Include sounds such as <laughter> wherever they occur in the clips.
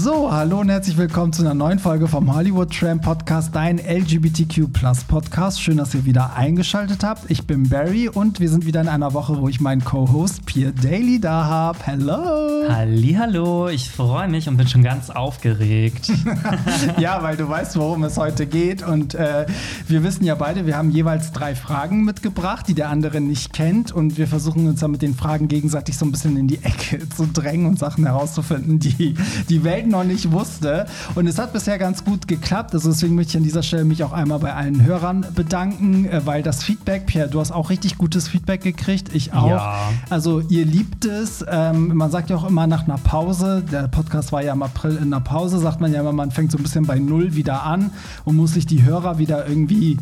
So, hallo und herzlich willkommen zu einer neuen Folge vom Hollywood Tram Podcast, dein LGBTQ Podcast. Schön, dass ihr wieder eingeschaltet habt. Ich bin Barry und wir sind wieder in einer Woche, wo ich meinen Co-Host Pierre Daly da habe. Hello! Hallo, ich freue mich und bin schon ganz aufgeregt. <laughs> <laughs> ja, weil du weißt, worum es heute geht und äh, wir wissen ja beide, wir haben jeweils drei Fragen mitgebracht, die der andere nicht kennt und wir versuchen uns dann mit den Fragen gegenseitig so ein bisschen in die Ecke zu drängen und Sachen herauszufinden, die die Welt noch nicht wusste. Und es hat bisher ganz gut geklappt. Also deswegen möchte ich an dieser Stelle mich auch einmal bei allen Hörern bedanken, äh, weil das Feedback, Pierre, du hast auch richtig gutes Feedback gekriegt. Ich auch. Ja. Also ihr liebt es. Ähm, man sagt ja auch immer nach einer Pause, der Podcast war ja im April in einer Pause, sagt man ja immer, man fängt so ein bisschen bei Null wieder an und muss sich die Hörer wieder irgendwie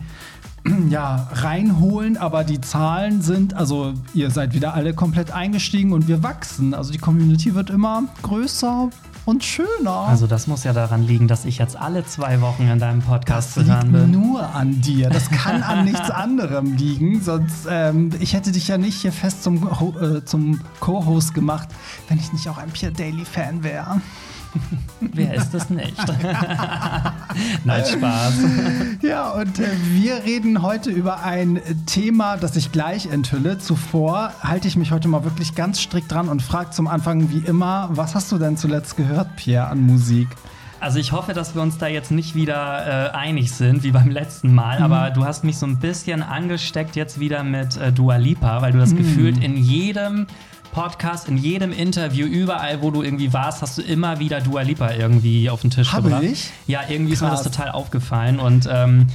<clears throat> ja, reinholen, aber die Zahlen sind, also ihr seid wieder alle komplett eingestiegen und wir wachsen. Also die Community wird immer größer, und schöner. Also das muss ja daran liegen, dass ich jetzt alle zwei Wochen in deinem Podcast zu hören bin. nur an dir. Das kann an nichts anderem liegen. Sonst, ähm, ich hätte dich ja nicht hier fest zum, äh, zum Co-Host gemacht, wenn ich nicht auch ein Pierre Daily-Fan wäre. Wer ist das nicht? <laughs> Nein, Spaß. Ja, und äh, wir reden heute über ein Thema, das ich gleich enthülle. Zuvor halte ich mich heute mal wirklich ganz strikt dran und frage zum Anfang wie immer, was hast du denn zuletzt gehört, Pierre, an Musik? Also ich hoffe, dass wir uns da jetzt nicht wieder äh, einig sind, wie beim letzten Mal. Mhm. Aber du hast mich so ein bisschen angesteckt jetzt wieder mit äh, Dua Lipa, weil du das mhm. gefühlt in jedem Podcast, in jedem Interview, überall, wo du irgendwie warst, hast du immer wieder Dua Lipa irgendwie auf den Tisch Habe gebracht. Ich? Ja, irgendwie Krass. ist mir das total aufgefallen und ähm,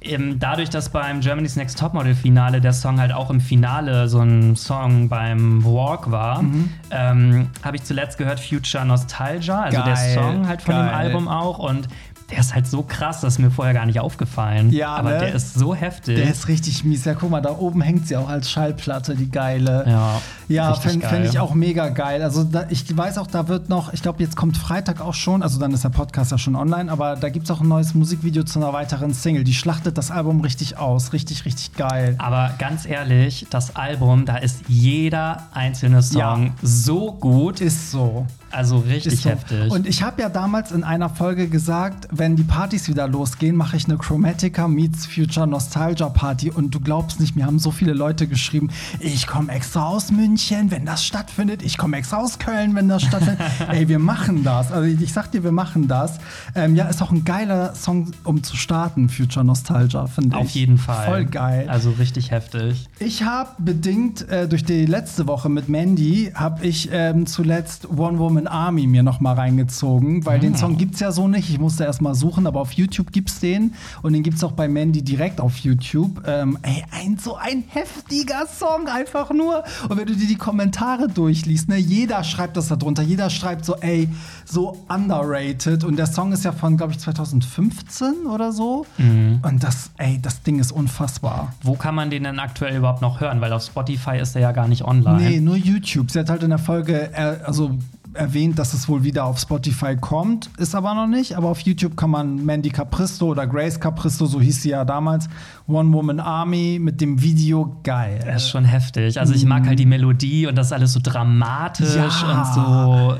eben dadurch, dass beim Germany's Next Topmodel Finale der Song halt auch im Finale so ein Song beim Walk war, mhm. ähm, habe ich zuletzt gehört Future Nostalgia, also Geil. der Song halt von Geil. dem Album auch und der ist halt so krass, das ist mir vorher gar nicht aufgefallen. Ja, aber ne? der ist so heftig. Der ist richtig mies. Ja, guck mal, da oben hängt sie auch als Schallplatte, die geile. Ja, ja fände fänd ich auch mega geil. Also da, ich weiß auch, da wird noch, ich glaube, jetzt kommt Freitag auch schon, also dann ist der Podcast ja schon online, aber da gibt es auch ein neues Musikvideo zu einer weiteren Single. Die schlachtet das Album richtig aus. Richtig, richtig geil. Aber ganz ehrlich, das Album, da ist jeder einzelne Song ja. so gut. Ist so. Also richtig so. heftig. Und ich habe ja damals in einer Folge gesagt, wenn die Partys wieder losgehen, mache ich eine Chromatica meets Future Nostalgia Party. Und du glaubst nicht, mir haben so viele Leute geschrieben, ich komme extra aus München, wenn das stattfindet. Ich komme extra aus Köln, wenn das stattfindet. <laughs> Ey, wir machen das. Also ich sag dir, wir machen das. Ähm, ja, ist auch ein geiler Song, um zu starten, Future Nostalgia, finde ich. Auf jeden Fall. Voll geil. Also richtig heftig. Ich habe bedingt äh, durch die letzte Woche mit Mandy, habe ich ähm, zuletzt One Woman Woman Army mir noch mal reingezogen, weil ah. den Song gibt es ja so nicht. Ich musste erst mal suchen, aber auf YouTube gibt es den und den gibt es auch bei Mandy direkt auf YouTube. Ähm, ey, ein so ein heftiger Song einfach nur. Und wenn du dir die Kommentare durchliest, ne, jeder schreibt das da drunter. Jeder schreibt so, ey, so underrated. Und der Song ist ja von, glaube ich, 2015 oder so. Mhm. Und das, ey, das Ding ist unfassbar. Wo kann man den denn aktuell überhaupt noch hören? Weil auf Spotify ist er ja gar nicht online. Nee, nur YouTube. Sie hat halt in der Folge, äh, also erwähnt, dass es wohl wieder auf Spotify kommt, ist aber noch nicht. Aber auf YouTube kann man Mandy Capristo oder Grace Capristo, so hieß sie ja damals, One Woman Army mit dem Video geil. Das ist schon heftig. Also ich mag halt die Melodie und das alles so dramatisch ja. und so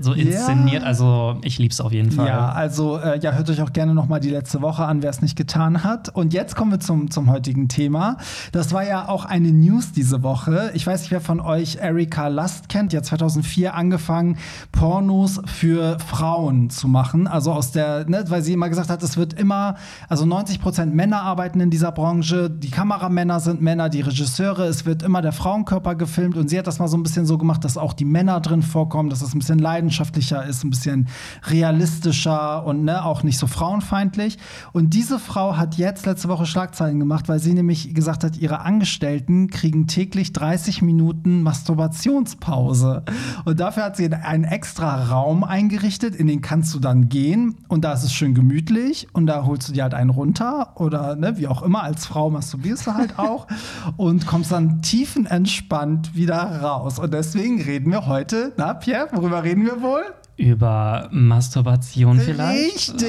so inszeniert. Ja. Also ich liebe es auf jeden Fall. Ja, also äh, ja, hört euch auch gerne noch mal die letzte Woche an, wer es nicht getan hat. Und jetzt kommen wir zum, zum heutigen Thema. Das war ja auch eine News diese Woche. Ich weiß nicht, wer von euch Erika Lust kennt. Die hat 2004 angefangen, Pornos für Frauen zu machen. Also aus der, ne, weil sie immer gesagt hat, es wird immer, also 90 Prozent Männer arbeiten in dieser Branche. Die Kameramänner sind Männer, die Regisseure. Es wird immer der Frauenkörper gefilmt. Und sie hat das mal so ein bisschen so gemacht, dass auch die Männer drin vorkommen, dass es ein bisschen leid leidenschaftlicher ist, ein bisschen realistischer und ne, auch nicht so frauenfeindlich. Und diese Frau hat jetzt letzte Woche Schlagzeilen gemacht, weil sie nämlich gesagt hat, ihre Angestellten kriegen täglich 30 Minuten Masturbationspause. Und dafür hat sie einen extra Raum eingerichtet, in den kannst du dann gehen und da ist es schön gemütlich und da holst du dir halt einen runter oder ne, wie auch immer, als Frau masturbierst du halt auch <laughs> und kommst dann tiefenentspannt wieder raus. Und deswegen reden wir heute, na Pierre, worüber reden wir wohl? Über Masturbation vielleicht? Richtig!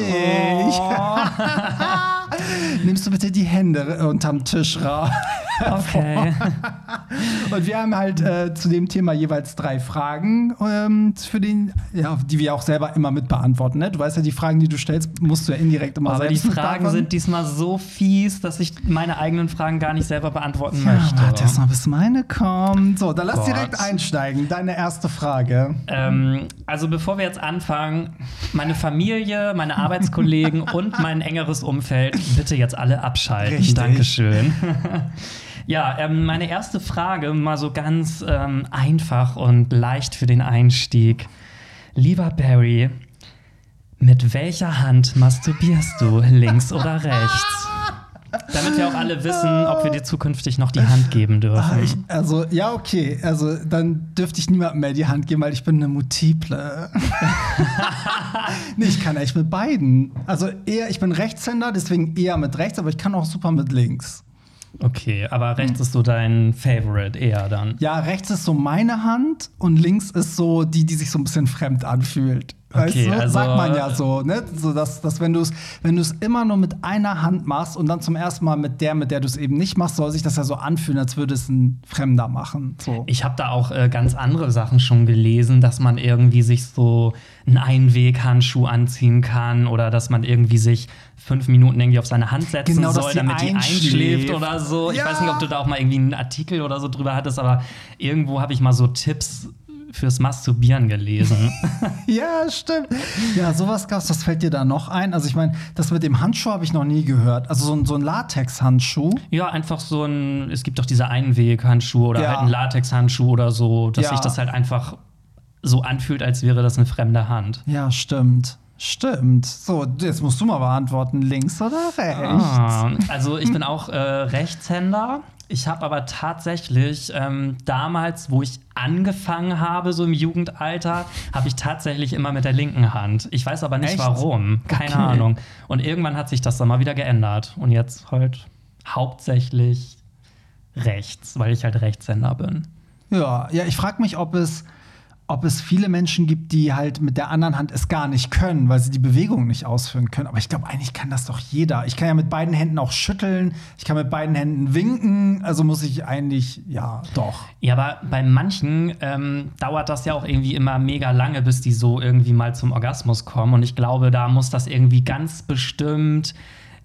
Oh. <laughs> Nimmst du bitte die Hände unterm Tisch raus? Okay. <laughs> Und wir haben halt äh, zu dem Thema jeweils drei Fragen, ähm, für den, ja, die wir auch selber immer mit beantworten. Ne? Du weißt ja, die Fragen, die du stellst, musst du ja indirekt immer Aber die selbst mit Fragen beantworten. sind diesmal so fies, dass ich meine eigenen Fragen gar nicht selber beantworten Ja, möchte. warte erst mal, bis meine kommt. So, dann lass Gott. direkt einsteigen. Deine erste Frage. Ähm, also bevor wir jetzt anfangen, meine Familie, meine Arbeitskollegen <laughs> und mein engeres Umfeld bitte jetzt alle abschalten. Richtig. Dankeschön. <laughs> ja, ähm, meine erste Frage, mal so ganz ähm, einfach und leicht für den Einstieg. Lieber Barry, mit welcher Hand masturbierst du, <laughs> links oder rechts? Damit wir auch alle wissen, ob wir dir zukünftig noch die Hand geben dürfen. Ah, ich, also, ja, okay. Also, dann dürfte ich niemandem mehr die Hand geben, weil ich bin eine Multiple. <laughs> nee, ich kann echt mit beiden. Also, eher, ich bin Rechtshänder, deswegen eher mit rechts, aber ich kann auch super mit links. Okay, aber rechts ist so dein Favorite eher dann. Ja, rechts ist so meine Hand und links ist so die, die sich so ein bisschen fremd anfühlt. Weißt Okay, du? also- Sagt man ja so, ne? So, dass, dass wenn du es wenn du's immer nur mit einer Hand machst und dann zum ersten Mal mit der, mit der du es eben nicht machst, soll sich das ja so anfühlen, als würde es ein Fremder machen. So. Ich habe da auch äh, ganz andere Sachen schon gelesen, dass man irgendwie sich so einen Einweghandschuh anziehen kann oder dass man irgendwie sich fünf Minuten irgendwie auf seine Hand setzen Genau, soll, die damit die einschläft. oder so. Ich Ja. weiß nicht, ob du da auch mal irgendwie einen Artikel oder so drüber hattest, aber irgendwo habe ich mal so Tipps fürs Masturbieren gelesen. <laughs> Ja, stimmt. Ja, sowas gab's. Was fällt dir da noch ein? Also, ich meine, das mit dem Handschuh habe ich noch nie gehört. Also, so ein, so ein Latex-Handschuh. ja, einfach so ein, es gibt doch diese Einweghandschuhe oder Ja. halt einen Latexhandschuh oder so, dass Ja. sich das halt einfach so anfühlt, als wäre das eine fremde Hand. Ja, stimmt. Stimmt. So, jetzt musst du mal beantworten. Links oder rechts? Ah, also ich bin auch äh, Rechtshänder. Ich habe aber tatsächlich ähm, damals, wo ich angefangen habe, so im Jugendalter, habe ich tatsächlich immer mit der linken Hand. Ich weiß aber nicht Echt? warum. Keine Okay. Ahnung. Und irgendwann hat sich das dann mal wieder geändert. Und jetzt halt hauptsächlich rechts, weil ich halt Rechtshänder bin. Ja, ja, ich frage mich, ob es, ob es viele Menschen gibt, die halt mit der anderen Hand es gar nicht können, weil sie die Bewegung nicht ausführen können. Aber ich glaube, eigentlich kann das doch jeder. Ich kann ja mit beiden Händen auch schütteln, ich kann mit beiden Händen winken, also muss ich eigentlich, ja, doch. Ja, aber bei manchen ähm, dauert das ja auch irgendwie immer mega lange, bis die so irgendwie mal zum Orgasmus kommen. Und ich glaube, da muss das irgendwie ganz bestimmt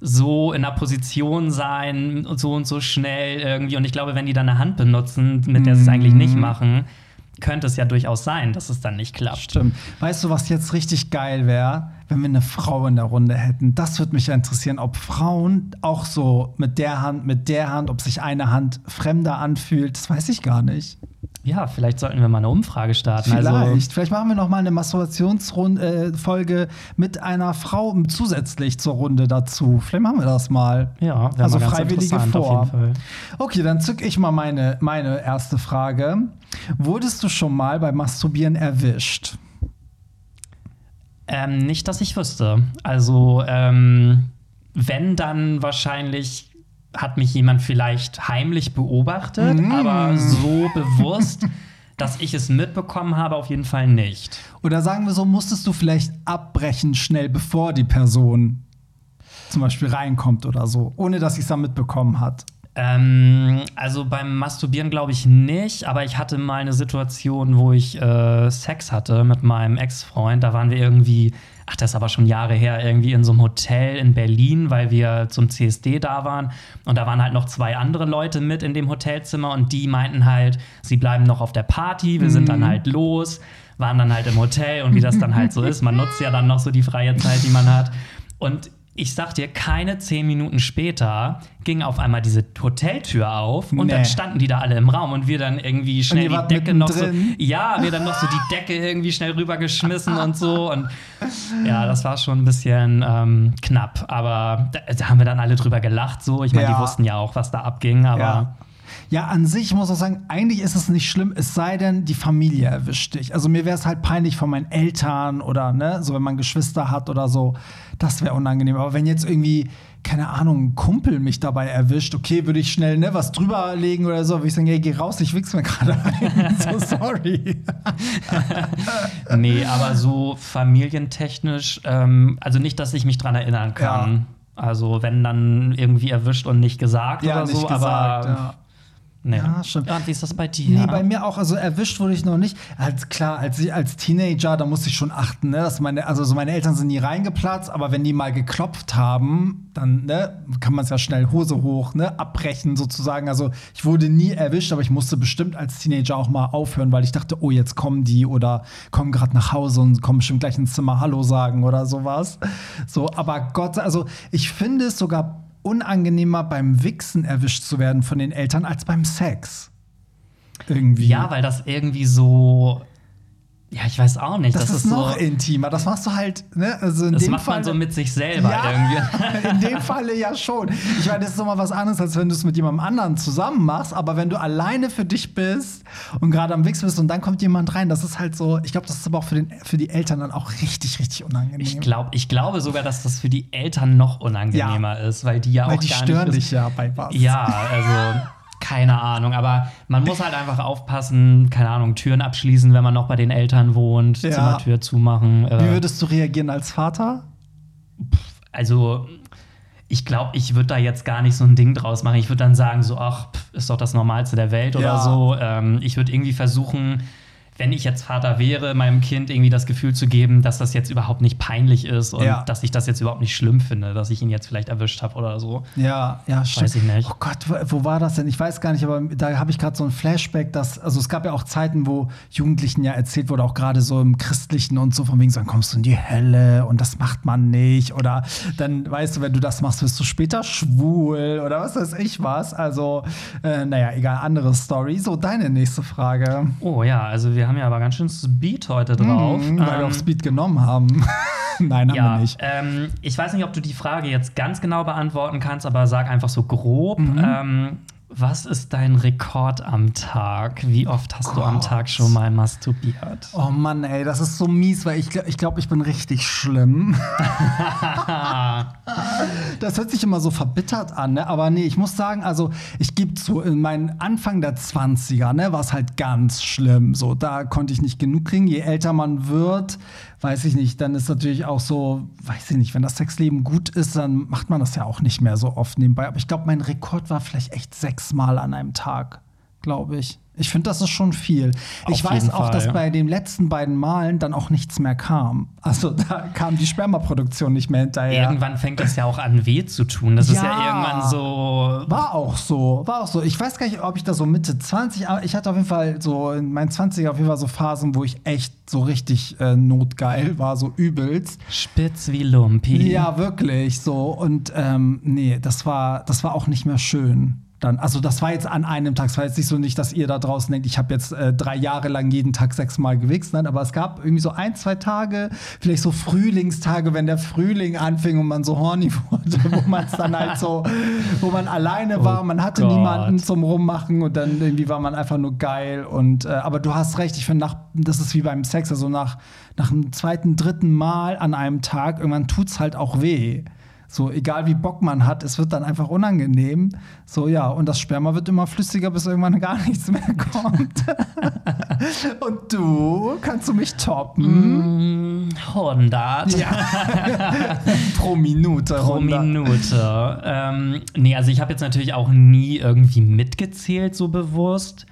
so in der Position sein und so und so schnell irgendwie. Und ich glaube, wenn die dann eine Hand benutzen, mit der sie es eigentlich nicht machen, könnte es ja durchaus sein, dass es dann nicht klappt. Stimmt. Weißt du, was jetzt richtig geil wäre, wenn wir eine Frau in der Runde hätten? Das würde mich ja interessieren, ob Frauen auch so mit der Hand, mit der Hand, ob sich eine Hand fremder anfühlt. Das weiß ich gar nicht. Ja, vielleicht sollten wir mal eine Umfrage starten. Vielleicht. Also, Vielleicht machen wir noch mal eine Masturbationsfolge mit einer Frau zusätzlich zur Runde dazu. Vielleicht machen wir das mal. ja, also mal freiwillige vor. Okay, dann zück ich mal meine, meine erste Frage. Wurdest du schon mal beim Masturbieren erwischt? Ähm, nicht, dass ich wüsste. Also, ähm, wenn, dann wahrscheinlich hat mich jemand vielleicht heimlich beobachtet, Mm. aber so bewusst, <laughs> dass ich es mitbekommen habe, auf jeden Fall nicht. Oder sagen wir so, musstest du vielleicht abbrechen schnell, bevor die Person zum Beispiel reinkommt oder so, ohne dass sie es dann mitbekommen hat? Ähm, also beim Masturbieren glaube ich nicht, aber ich hatte mal eine Situation, wo ich äh, Sex hatte mit meinem Ex-Freund. Da waren wir irgendwie, ach, das ist aber schon Jahre her, irgendwie in so einem Hotel in Berlin, weil wir zum CSD da waren. Und da waren halt noch zwei andere Leute mit in dem Hotelzimmer und die meinten halt, sie bleiben noch auf der Party, wir sind dann halt los, waren dann halt im Hotel und wie das dann halt so ist. Man nutzt ja dann noch so die freie Zeit, die man hat. Und ich sag dir, keine zehn Minuten später ging auf einmal diese Hoteltür auf und Nee. dann standen die da alle im Raum und wir dann irgendwie schnell die Decke noch so. mittendrin? Ja, wir dann noch so die Decke irgendwie schnell rübergeschmissen und so. Und ja, das war schon ein bisschen ähm, knapp. Aber da, da haben wir dann alle drüber gelacht. So, ich meine, Ja. die wussten ja auch, was da abging, aber. Ja. Ja, an sich ich muss ich sagen, eigentlich ist es nicht schlimm, es sei denn, die Familie erwischt dich. Also mir wäre es halt peinlich von meinen Eltern oder ne, so wenn man Geschwister hat oder so, das wäre unangenehm. Aber wenn jetzt irgendwie, keine Ahnung, ein Kumpel mich dabei erwischt, okay, würde ich schnell ne, was drüber legen oder so, würde ich sagen, hey, geh raus, ich wichs mir gerade ein. <laughs> so sorry. Nee, aber so familientechnisch, ähm, also nicht, dass ich mich dran erinnern kann. Also wenn dann irgendwie erwischt und nicht gesagt Ja, oder nicht so, gesagt, aber ja. Nee. Ja, stimmt. Ja, wie ist das bei dir? Nee, bei mir auch. Also erwischt wurde ich noch nicht. Als klar, als, ich- als Teenager, da musste ich schon achten, ne, dass meine, also so meine Eltern sind nie reingeplatzt, aber wenn die mal geklopft haben, dann ne, kann man es ja schnell Hose hoch, ne, abbrechen sozusagen. Also ich wurde nie erwischt, aber ich musste bestimmt als Teenager auch mal aufhören, weil ich dachte, oh, jetzt kommen die oder kommen gerade nach Hause und kommen bestimmt gleich ins Zimmer Hallo sagen oder sowas. So, aber Gott, also ich finde es sogar unangenehmer beim Wichsen erwischt zu werden von den Eltern als beim Sex. Irgendwie. ja, weil das irgendwie so. Ja, ich weiß auch nicht. das, ist, noch so, intimer. Das machst du halt, ne? Also in Das dem macht Fall, man so mit sich selber ja, irgendwie. <laughs> in dem Falle ja schon. Ich meine, das ist doch mal was anderes, als wenn du es mit jemandem anderen zusammen machst. Aber wenn du alleine für dich bist und gerade am Wichs bist und dann kommt jemand rein, das ist halt so. Ich glaube, das ist aber auch für, den, für die Eltern dann auch richtig, richtig unangenehm. Ich, glaub, ich glaube sogar, dass das für die Eltern noch unangenehmer ist, weil die ja Weil auch die gar stören nicht dich ja bei was. Ja, also <laughs> keine Ahnung, aber man muss halt einfach aufpassen, keine Ahnung, Türen abschließen, wenn man noch bei den Eltern wohnt, Ja. Zimmertür zumachen. Wie Äh, würdest du reagieren als Vater? also ich glaube, ich würde da jetzt gar nicht so ein Ding draus machen. Ich würde dann sagen, so, ach, pff, ist doch das Normalste der Welt oder Ja. so. Ähm, ich würde irgendwie versuchen, wenn ich jetzt Vater wäre, meinem Kind irgendwie das Gefühl zu geben, dass das jetzt überhaupt nicht peinlich ist und Ja. dass ich das jetzt überhaupt nicht schlimm finde, dass ich ihn jetzt vielleicht erwischt habe oder so. Ja, ja, stimmt. Weiß ich nicht. Oh Gott, wo, war das denn? Ich weiß gar nicht, aber da habe ich gerade so ein Flashback, dass, also es gab ja auch Zeiten, wo Jugendlichen ja erzählt wurde, auch gerade so im Christlichen und so, von wegen so, dann kommst du in die Hölle und das macht man nicht. Oder dann, weißt du, wenn du das machst, wirst du später schwul oder was weiß ich was. Also, äh, naja, egal, andere Story. So, deine nächste Frage. Oh ja, also wir haben ja aber ganz schön Speed heute drauf. Mhm, weil wir Ähm, auch Speed genommen haben. <laughs> Nein, haben ja, wir nicht. Ähm, ich weiß nicht, ob du die Frage jetzt ganz genau beantworten kannst, aber sag einfach so grob. Mhm. Ähm, was ist dein Rekord am Tag? Wie oft hast du am Gott. Tag schon mal masturbiert? Oh Mann, ey, das ist so mies, weil ich, ich glaube, ich bin richtig schlimm. <laughs> das hört sich immer so verbittert an, ne? aber nee, ich muss sagen, also ich gebe zu, in meinen Anfang der 20er, ne, war es halt ganz schlimm. So, da konnte ich nicht genug kriegen. Je älter man wird, weiß ich nicht, dann ist natürlich auch so, weiß ich nicht, wenn das Sexleben gut ist, dann macht man das ja auch nicht mehr so oft nebenbei. Aber ich glaube, mein Rekord war vielleicht echt sechsmal an einem Tag, glaube ich. Ich finde, das ist schon viel. ich Auf weiß jeden auch, Fall, dass ja. bei den letzten beiden Malen dann auch nichts mehr kam. Also <laughs> da kam die Spermaproduktion nicht mehr hinterher. Irgendwann fängt es ja auch an, weh zu tun. Das ist ja Ja. irgendwann so. War auch so, war auch so. Ich weiß gar nicht, ob ich da so Mitte 20, aber ich hatte auf jeden Fall so in meinen 20er auf jeden Fall so Phasen, wo ich echt so richtig äh, notgeil war, so übelst. Spitz wie Lumpi. Ja, wirklich so. Und ähm, nee, das war, das war auch nicht mehr schön. Dann, also das war jetzt an einem Tag. Es war jetzt nicht so nicht, dass ihr da draußen denkt, ich habe jetzt äh, drei Jahre lang jeden Tag sechsmal gewichst. Nein, aber es gab irgendwie so ein, zwei Tage, vielleicht so Frühlingstage, wenn der Frühling anfing und man so horny <laughs> wurde, wo man es dann halt so, wo man alleine war, man hatte Gott. niemanden zum Rummachen und dann irgendwie war man einfach nur geil. Und äh, aber du hast recht, ich finde, nach, das ist wie beim Sex, also nach, nach dem zweiten, dritten Mal an einem Tag, irgendwann tut's halt auch weh. So, egal wie Bock man hat, es wird dann einfach unangenehm. So, ja, und das Sperma wird immer flüssiger, bis irgendwann <laughs> gar nichts mehr kommt. <laughs> und du, kannst du mich toppen? Mm, 100 Ja. <laughs> Pro Minute. pro 100. Minute. Ähm, nee, also ich habe jetzt natürlich auch nie irgendwie mitgezählt, so bewusst.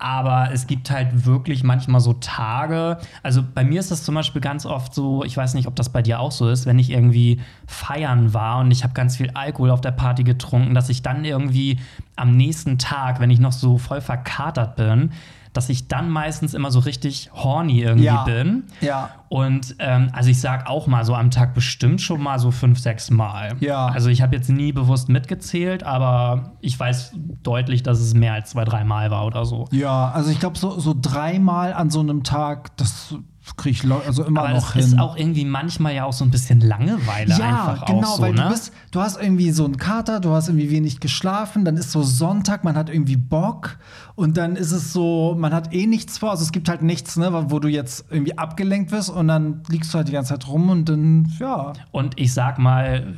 Aber es gibt halt wirklich manchmal so Tage. Also bei mir ist das zum Beispiel ganz oft so, ich weiß nicht, ob das bei dir auch so ist, wenn ich irgendwie feiern war und ich habe ganz viel Alkohol auf der Party getrunken, dass ich dann irgendwie am nächsten Tag, wenn ich noch so voll verkatert bin, dass ich dann meistens immer so richtig horny irgendwie Ja. bin. Ja. Und ähm, also ich sag auch mal so am Tag bestimmt schon mal so fünf, sechs Mal. Ja. Also ich habe jetzt nie bewusst mitgezählt, aber ich weiß deutlich, dass es mehr als zwei, drei Mal war oder so. Ja, also ich glaube, so, so dreimal an so einem Tag, das kriege ich also immer Aber noch das hin. ist auch irgendwie manchmal ja auch so ein bisschen Langeweile ja, einfach genau, auch so, weil ne? du bist, du hast irgendwie so einen Kater, du hast irgendwie wenig geschlafen, dann ist so Sonntag, man hat irgendwie Bock und dann ist es so, man hat eh nichts vor, also es gibt halt nichts, ne, wo du jetzt irgendwie abgelenkt wirst und dann liegst du halt die ganze Zeit rum und dann, ja. Und ich sag mal,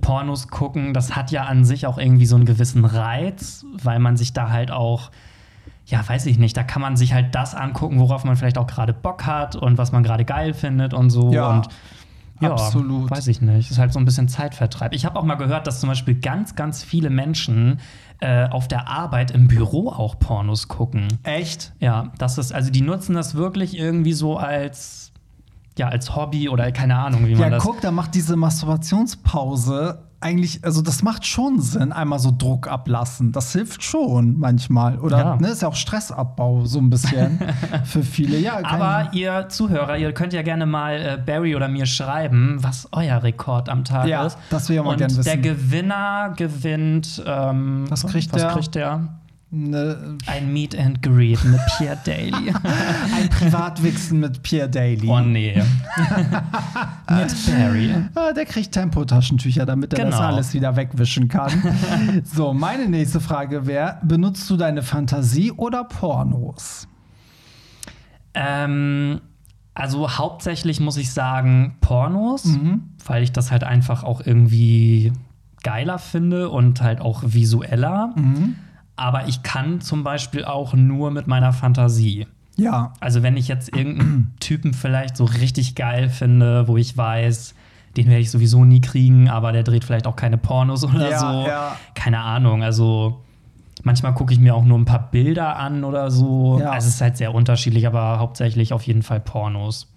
Pornos gucken, das hat ja an sich auch irgendwie so einen gewissen Reiz, weil man sich da halt auch, ja, weiß ich nicht, da kann man sich halt das angucken, worauf man vielleicht auch gerade Bock hat und was man gerade geil findet und so. Ja. Und Ja, Absolut. Weiß ich nicht. Ist halt so ein bisschen Zeitvertreib. Ich habe auch mal gehört, dass zum Beispiel ganz, ganz viele Menschen äh, auf der Arbeit im Büro auch Pornos gucken. Echt? Ja, das ist, also die nutzen das wirklich irgendwie so als, ja, als Hobby oder keine Ahnung, wie man Ja, das. guck, da macht diese Masturbationspause eigentlich, also das macht schon Sinn, einmal so Druck ablassen. Das hilft schon manchmal. Oder Ja. ne, ist ja auch Stressabbau so ein bisschen <laughs> für viele. Ja, Aber ihr Zuhörer, ihr könnt ja gerne mal äh, Barry oder mir schreiben, was euer Rekord am Tag Ja, ist. das will ich auch mal Und gern wissen. der Gewinner gewinnt. Ähm, Was kriegt was der? kriegt der? Ne, Ein Meet and Greet mit Pierre Daly. <laughs> ein Privatwichsen mit Pierre Daly. oh nee. <laughs> mit Barry. Ah, der kriegt Tempotaschentücher, damit er das Genau. alles wieder wegwischen kann. <laughs> so, meine nächste Frage wäre: Benutzt du deine Fantasie oder Pornos? Ähm, also hauptsächlich muss ich sagen Pornos, weil ich das halt einfach auch irgendwie geiler finde und halt auch visueller. Aber ich kann zum Beispiel auch nur mit meiner Fantasie. Ja. Also wenn ich jetzt irgendeinen <clears throat> Typen vielleicht so richtig geil finde, wo ich weiß, den werde ich sowieso nie kriegen, aber der dreht vielleicht auch keine Pornos oder Ja, so. ja. Keine Ahnung. Also manchmal gucke ich mir auch nur ein paar Bilder an oder so. Ja. Also es ist halt sehr unterschiedlich, aber hauptsächlich auf jeden Fall Pornos,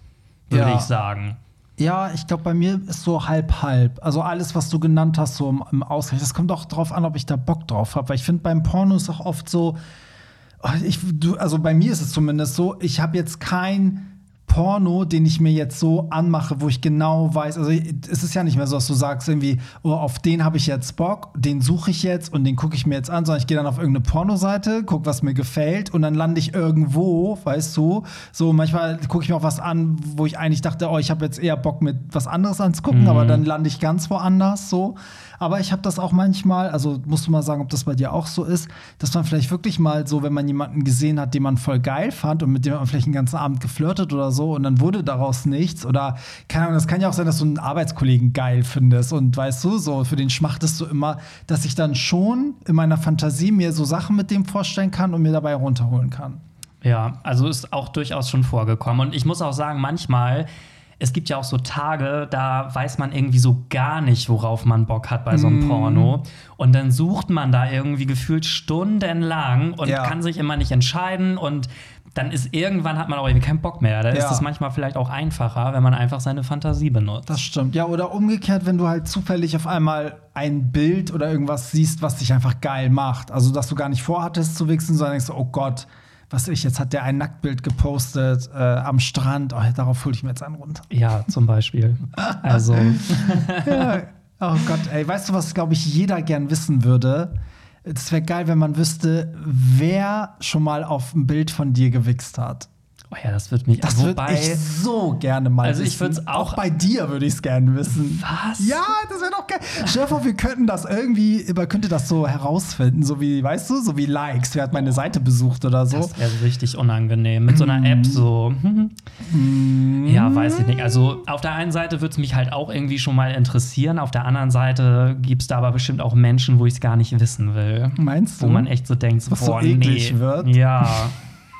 würde ich sagen. Ja, ich glaube, bei mir ist so halb-halb. Also alles, was du genannt hast, so im, im Ausgleich. Das kommt auch drauf an, ob ich da Bock drauf habe. Weil ich finde, beim Porno ist auch oft so, oh, ich, du, also bei mir ist es zumindest so, ich habe jetzt kein Porno, den ich mir jetzt so anmache, wo ich genau weiß, also es ist ja nicht mehr so, dass du sagst irgendwie, oh, auf den habe ich jetzt Bock, den suche ich jetzt und den gucke ich mir jetzt an, sondern ich gehe dann auf irgendeine Pornoseite, gucke, was mir gefällt und dann lande ich irgendwo, weißt du, so manchmal gucke ich mir auch was an, wo ich eigentlich dachte, oh, ich habe jetzt eher Bock mit was anderes anzugucken, aber dann lande ich ganz woanders so. Aber ich habe das auch manchmal, also musst du mal sagen, ob das bei dir auch so ist, dass man vielleicht wirklich mal so, wenn man jemanden gesehen hat, den man voll geil fand und mit dem man vielleicht einen ganzen Abend geflirtet oder so und dann wurde daraus nichts oder keine Ahnung, das kann ja auch sein, dass du einen Arbeitskollegen geil findest und weißt du, so für den schmachtest du immer, dass ich dann schon in meiner Fantasie mir so Sachen mit dem vorstellen kann und mir dabei runterholen kann. Ja, also ist auch durchaus schon vorgekommen. Und ich muss auch sagen, manchmal, es gibt ja auch so Tage, da weiß man irgendwie so gar nicht, worauf man Bock hat bei so einem Porno. Und dann sucht man da irgendwie gefühlt stundenlang und Ja. kann sich immer nicht entscheiden. Und dann ist irgendwann hat man auch irgendwie keinen Bock mehr. Da Ja. ist es manchmal vielleicht auch einfacher, wenn man einfach seine Fantasie benutzt. Das stimmt. Ja, oder umgekehrt, wenn du halt zufällig auf einmal ein Bild oder irgendwas siehst, was dich einfach geil macht. Also, dass du gar nicht vorhattest zu wichsen, sondern denkst, oh Gott, was ich, jetzt hat der ein Nacktbild gepostet äh, am Strand. Oh, darauf hole ich mir jetzt einen runter. ja, zum Beispiel. Also, <laughs> ja. Oh Gott, ey, weißt du, was, glaube ich, jeder gern wissen würde? Es wäre geil, wenn man wüsste, wer schon mal auf ein Bild von dir gewichst hat. Oh ja, das wird mich. Das würde ich so gerne mal Also ich würd's auch- bei dir würde ich es gerne wissen. Was? Ja, das wäre doch geil. Stell vor, wir könnten das irgendwie, man könnte das so herausfinden, so wie, weißt du, so wie Likes. Wer hat meine Seite besucht oder so? Das wäre so richtig unangenehm. Mit so einer App so. Mm. Ja, weiß ich nicht. Also auf der einen Seite würde es mich halt auch irgendwie schon mal interessieren. Auf der anderen Seite gibt es da aber bestimmt auch Menschen, wo ich es gar nicht wissen will. Meinst du? Wo man echt so denkt, so, Was so boah, eklig nee. wird? Ja.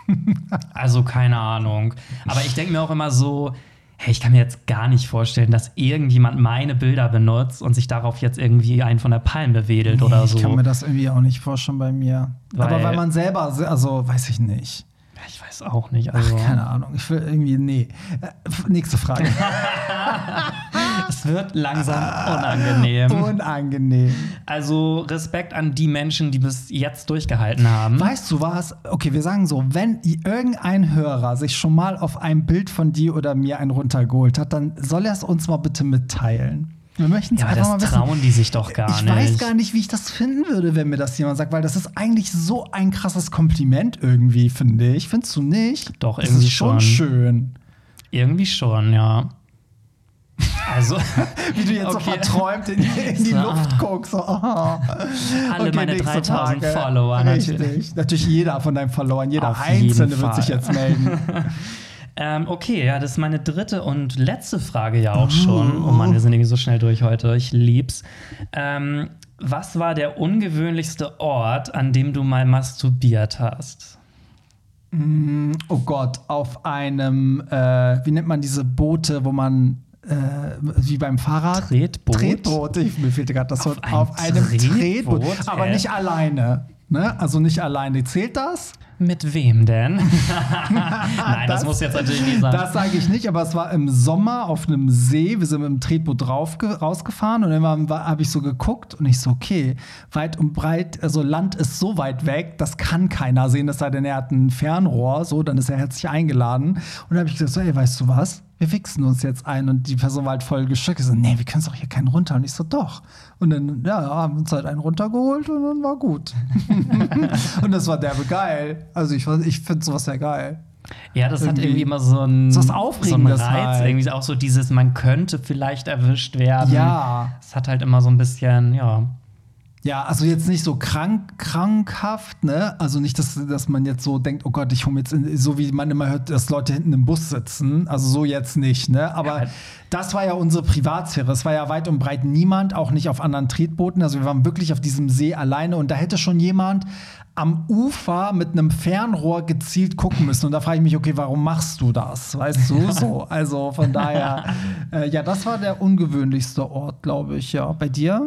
<laughs> also keine Ahnung. Aber ich denke mir auch immer so, hey, ich kann mir jetzt gar nicht vorstellen, dass irgendjemand meine Bilder benutzt und sich darauf jetzt irgendwie einen von der Palme wedelt Nee, oder so. Ich kann mir das irgendwie auch nicht vorstellen bei mir. Aber Weil- weil man selber, also weiß ich nicht. Ich weiß auch nicht. Ach, Also, keine Ahnung. Ich will irgendwie, nee. Äh, nächste Frage. <laughs> es wird langsam unangenehm. Unangenehm. Also Respekt an die Menschen, die bis jetzt durchgehalten haben. Weißt du was? Okay, wir sagen so, wenn irgendein Hörer sich schon mal auf ein Bild von dir oder mir einen runtergeholt hat, dann soll er es uns mal bitte mitteilen. Wir möchten es Ja, einfach das mal wissen. trauen die sich doch gar ich nicht. weiß gar nicht, wie ich das finden würde, wenn mir das jemand sagt, weil das ist eigentlich so ein krasses Kompliment irgendwie, finde ich. Findest du nicht? Doch, das irgendwie ist schon schon. schön. Irgendwie schon, ja. Also, <laughs> Wie du jetzt so Okay. verträumt in, in die So, Luft guckst. So, oh. Alle meine nächste 3000 Frage. Follower, Richtig. natürlich. Natürlich jeder von deinen Followern, jeder Auf Einzelne wird sich jetzt melden. <laughs> ähm, okay, ja, das ist meine dritte und letzte Frage ja auch schon. Oh Mann, wir sind irgendwie so schnell durch heute. Ich lieb's. Ähm, was war der ungewöhnlichste Ort, an dem du mal masturbiert hast? Oh Gott, auf einem, äh, wie nennt man diese Boote, wo man äh, wie beim Fahrrad. Tretboot? Tretboot. Ich, mir fehlte gerade das Auf Wort. einem Auf einem Tretboot, Tretboot. Aber äh. nicht alleine. Ne? Also nicht alleine. Zählt das? Mit wem denn? <laughs> Nein, das, muss jetzt natürlich nicht sein. Das sage ich nicht, aber es war im Sommer auf einem See. Wir sind mit dem Tretboot drauf rausgefahren und dann habe ich so geguckt und ich so, okay, weit und breit, also Land ist so weit weg, das kann keiner sehen, es sei denn, er hat ein Fernrohr, so, dann ist er herzlich eingeladen. Und dann habe ich gesagt, so, ey, weißt du was? Wir wichsen uns jetzt ein und die Person war halt voll geschockt. Ich so, nee, wir können doch hier keinen runter. Und ich so, doch. Und dann, ja, haben uns halt einen runtergeholt und dann war gut. <laughs> <laughs> und das war derbe geil. Also ich, ich finde sowas sehr geil. Ja, das hat Irgendwie- irgendwie immer so ein, So was so einen Reiz. halt. Irgendwie auch so dieses, man könnte vielleicht erwischt werden. Ja. Es hat halt immer so ein bisschen, ja. Ja, also jetzt nicht so krank, krankhaft, ne? Also nicht, dass, dass man jetzt so denkt, oh Gott, ich hole jetzt, in, so wie man immer hört, dass Leute hinten im Bus sitzen. Also so jetzt nicht, ne? Aber Ja. das war ja unsere Privatsphäre. Es war ja weit und breit niemand, auch nicht auf anderen Tretbooten. Also wir waren wirklich auf diesem See alleine und da hätte schon jemand am Ufer mit einem Fernrohr gezielt gucken müssen. Und da frage ich mich, okay, warum machst du das? Weißt du, so. Also von daher, <laughs> äh, ja, das war der ungewöhnlichste Ort, glaube ich, ja. Bei dir?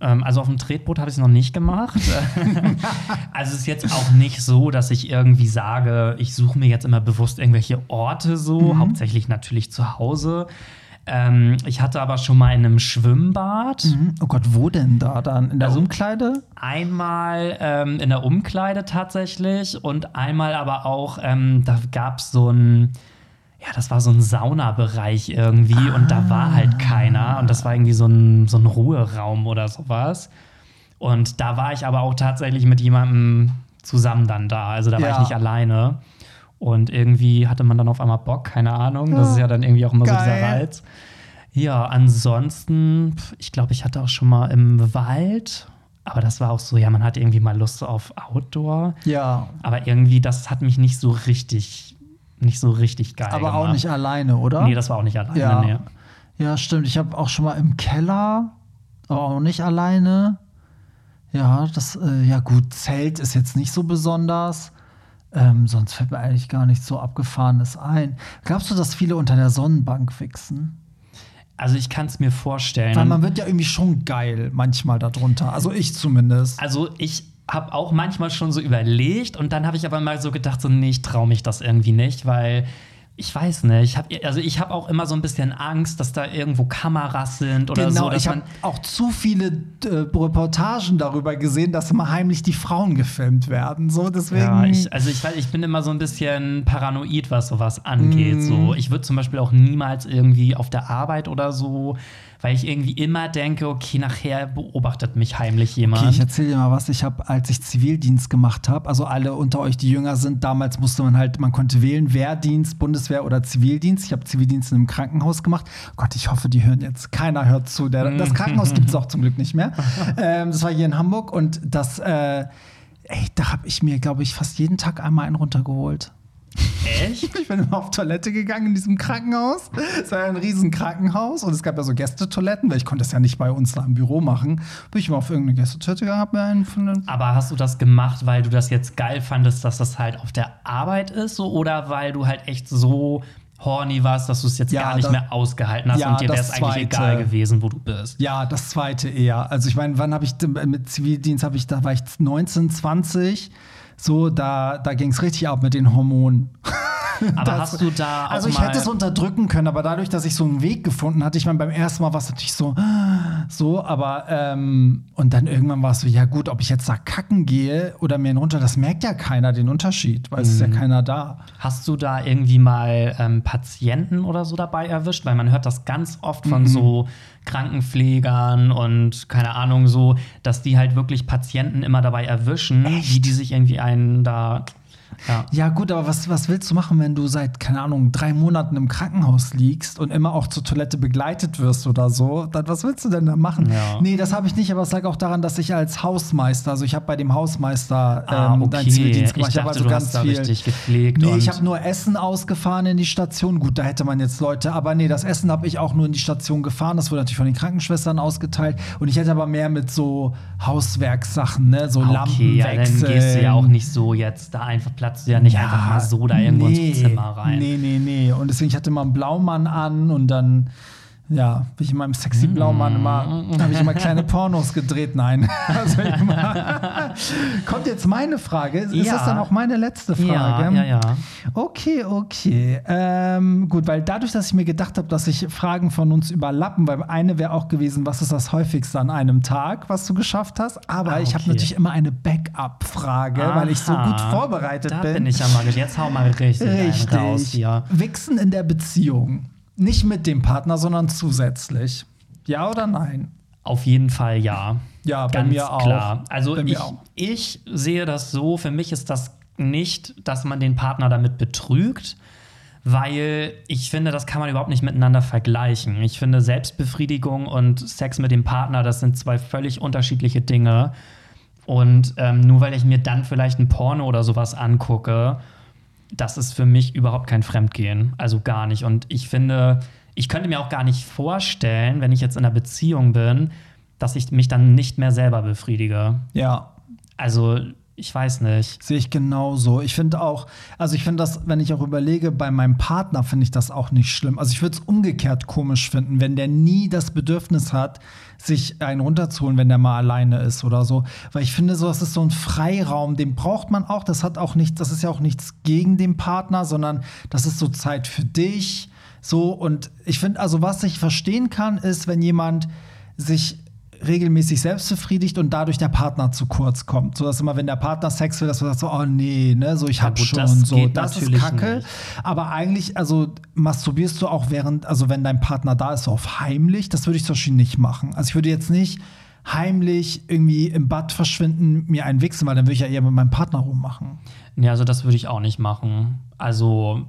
Ähm, also auf dem Tretboot habe ich es noch nicht gemacht. <laughs> also es ist jetzt auch nicht so, dass ich irgendwie sage, ich suche mir jetzt immer bewusst irgendwelche Orte so, Mhm. hauptsächlich natürlich zu Hause. Ähm, ich hatte aber schon mal in einem Schwimmbad Mhm. Oh Gott, wo denn da dann? In der Also- Umkleide? einmal ähm, in der Umkleide tatsächlich und einmal aber auch, ähm, da gab es so ein, ja, das war so ein Saunabereich irgendwie und da war halt keiner und das war irgendwie so ein, so ein Ruheraum oder sowas. Und da war ich aber auch tatsächlich mit jemandem zusammen dann da, also da war Ja. ich nicht alleine. Und irgendwie hatte man dann auf einmal Bock, keine Ahnung. Das ist ja dann irgendwie auch immer so Geil. dieser Reiz. Ja, ansonsten, ich glaube, ich hatte auch schon mal im Wald, aber das war auch so, ja, man hat irgendwie mal Lust auf Outdoor. Ja. Aber irgendwie, das hat mich nicht so richtig, nicht so richtig geil Aber auch gemacht. nicht alleine, oder? Nee, das war auch nicht alleine. ja. Nee. ja, stimmt. Ich habe auch schon mal im Keller, aber auch nicht alleine. Ja, das, äh, ja gut, Zelt ist jetzt nicht so besonders. Ähm, sonst fällt mir eigentlich gar nichts so Abgefahrenes ein. Glaubst du, dass viele unter der Sonnenbank fixen? Also ich kann es mir vorstellen. Weil man wird ja irgendwie schon geil manchmal darunter. Also ich zumindest. Also ich habe auch manchmal schon so überlegt und dann habe ich aber mal so gedacht, so nee, ich traue mich das irgendwie nicht, weil ich weiß nicht, ich habe also ich habe auch immer so ein bisschen Angst, dass da irgendwo Kameras sind oder so, Genau, dass ich habe auch zu viele äh, Reportagen darüber gesehen, dass immer heimlich die Frauen gefilmt werden. So, deswegen. ja, ich, also ich, ich bin immer so ein bisschen paranoid, was sowas angeht. Mhm. So, ich würde zum Beispiel auch niemals irgendwie auf der Arbeit oder so, weil ich irgendwie immer denke, okay, nachher beobachtet mich heimlich jemand. Okay, ich erzähle dir mal was. Ich habe, als ich Zivildienst gemacht habe, also alle unter euch, die jünger sind, damals musste man halt, man konnte wählen, Wehrdienst, Bundeswehr oder Zivildienst. Ich habe Zivildienst in einem Krankenhaus gemacht. Gott, ich hoffe, die hören jetzt. Keiner hört zu. Der, das Krankenhaus gibt es auch zum Glück nicht mehr. <laughs> ähm, das war hier in Hamburg und das, äh, ey, da habe ich mir, glaube ich, fast jeden Tag einmal einen runtergeholt. Echt? <laughs> Ich bin immer auf Toilette gegangen in diesem Krankenhaus. Es war ja ein riesen Krankenhaus und es gab ja so Gästetoiletten, weil ich konnte das ja nicht bei uns da im Büro machen. Bin ich immer auf irgendeine Gästetoilette gegangen, hab mir einen von den Aber hast du das gemacht, weil du das jetzt geil fandest, dass das halt auf der Arbeit ist, so oder weil du halt echt so horny warst, dass du es jetzt Ja, gar nicht das- mehr ausgehalten hast Ja, und dir wäre es das eigentlich egal gewesen, wo du bist? Ja, das zweite eher. Also ich meine, wann habe ich mit Zivildienst habe ich da war ich 19, 20. So, da, da ging es richtig ab mit den Hormonen. <laughs> Aber Das- hast du da auch Also ich mal hätte es unterdrücken können, aber dadurch, dass ich so einen Weg gefunden hatte, ich meine, beim ersten Mal war es natürlich so, so, aber ähm, und dann irgendwann war es so, ja gut, ob ich jetzt da kacken gehe oder mir runter, das merkt ja keiner den Unterschied, weil es ist ja keiner da. Hast du da irgendwie mal ähm, Patienten oder so dabei erwischt? Weil man hört das ganz oft von so Krankenpflegern und keine Ahnung so, dass die halt wirklich Patienten immer dabei erwischen, wie die sich irgendwie einen da. Ja. Ja, gut, aber was, was willst du machen, wenn du seit, keine Ahnung, drei Monaten im Krankenhaus liegst und immer auch zur Toilette begleitet wirst oder so? Dann, was willst du denn da machen? Ja. Nee, das habe ich nicht, aber es lag auch daran, dass ich als Hausmeister, also ich habe bei dem Hausmeister Ah, ähm, okay. einen Zivildienst Ich gemacht. dachte, hab also du hast da richtig gepflegt. Nee, ich habe nur Essen ausgefahren in die Station. Gut, da hätte man jetzt Leute, aber nee, das Essen habe ich auch nur in die Station gefahren. Das wurde natürlich von den Krankenschwestern ausgeteilt. Und ich hätte aber mehr mit so Hauswerkssachen, ne? so Ah, Lampen okay, ja, dann gehst du ja auch nicht so jetzt da einfach, platzt du ja nicht einfach mal so da irgendwo ins Zimmer rein. Nee, nee, nee. Und deswegen, ich hatte mal einen Blaumann an und dann ja, wie ich in meinem sexy Blaumann immer, habe ich immer kleine Pornos gedreht. Nein. <laughs> Also immer. Kommt jetzt meine Frage. Ist Ja. das dann auch meine letzte Frage? Ja, ja, ja. Okay, okay. Ähm, gut, weil dadurch, dass ich mir gedacht habe, dass sich Fragen von uns überlappen, weil eine wäre auch gewesen, was ist das häufigste an einem Tag, was du geschafft hast? Aber Ah, ich habe okay. natürlich immer eine Backup-Frage, weil ich so gut vorbereitet da bin. bin ich ja mal. Jetzt hau mal richtig, Richtig. raus hier. Wichsen in der Beziehung. Nicht mit dem Partner, sondern zusätzlich. Ja oder nein? Auf jeden Fall ja. Ja, bei Ganz mir auch. klar. Also ich, auch. ich sehe das so, für mich ist das nicht, dass man den Partner damit betrügt, weil ich finde, das kann man überhaupt nicht miteinander vergleichen. Ich finde, Selbstbefriedigung und Sex mit dem Partner, das sind zwei völlig unterschiedliche Dinge. Und ähm, nur weil ich mir dann vielleicht ein Porno oder sowas angucke, das ist für mich überhaupt kein Fremdgehen. Also gar nicht. Und ich finde, ich könnte mir auch gar nicht vorstellen, wenn ich jetzt in einer Beziehung bin, dass ich mich dann nicht mehr selber befriedige. Ja, Also, ich weiß nicht. Sehe ich genauso. Ich finde auch, also ich finde das, wenn ich auch überlege, bei meinem Partner finde ich das auch nicht schlimm. Also ich würde es umgekehrt komisch finden, wenn der nie das Bedürfnis hat, sich einen runterzuholen, wenn der mal alleine ist oder so. Weil ich finde, so, das ist so ein Freiraum, den braucht man auch. Das hat auch nichts, das ist ja auch nichts gegen den Partner, sondern das ist so Zeit für dich. So, und ich finde, also was ich verstehen kann, ist, wenn jemand sich regelmäßig selbst befriedigt und dadurch der Partner zu kurz kommt. So dass immer, wenn der Partner Sex will, dass man sagt so, oh nee, ne, so ich Ja, hab gut, schon das so. Das ist Kacke. nicht. Aber eigentlich, also masturbierst du auch während, also wenn dein Partner da ist, so auf heimlich, das würde ich zum Beispiel nicht machen. Also ich würde jetzt nicht heimlich irgendwie im Bad verschwinden, mir einen wichsen, weil dann würde ich ja eher mit meinem Partner rummachen. Nee, also das würde ich auch nicht machen. Also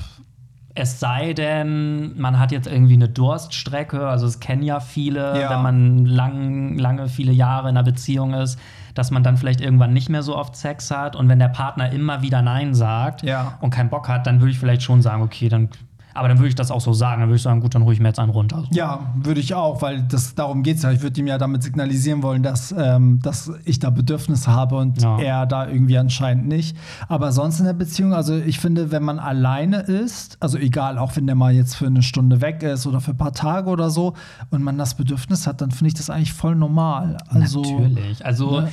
es sei denn, man hat jetzt irgendwie eine Durststrecke, also es kennen ja viele, Ja. wenn man lang, lange, viele Jahre in einer Beziehung ist, dass man dann vielleicht irgendwann nicht mehr so oft Sex hat und wenn der Partner immer wieder Nein sagt Ja. und keinen Bock hat, dann würde ich vielleicht schon sagen, okay, dann, aber dann würde ich das auch so sagen, dann würde ich sagen, gut, dann hole ich mir jetzt einen runter. So. Ja, würde ich auch, weil das darum geht es ja. Ich würde ihm ja damit signalisieren wollen, dass, ähm, dass ich da Bedürfnisse habe und Ja. er da irgendwie anscheinend nicht. Aber sonst in der Beziehung, also ich finde, wenn man alleine ist, also egal, auch wenn der mal jetzt für eine Stunde weg ist oder für ein paar Tage oder so und man das Bedürfnis hat, dann finde ich das eigentlich voll normal. Also, Natürlich. Also, ne?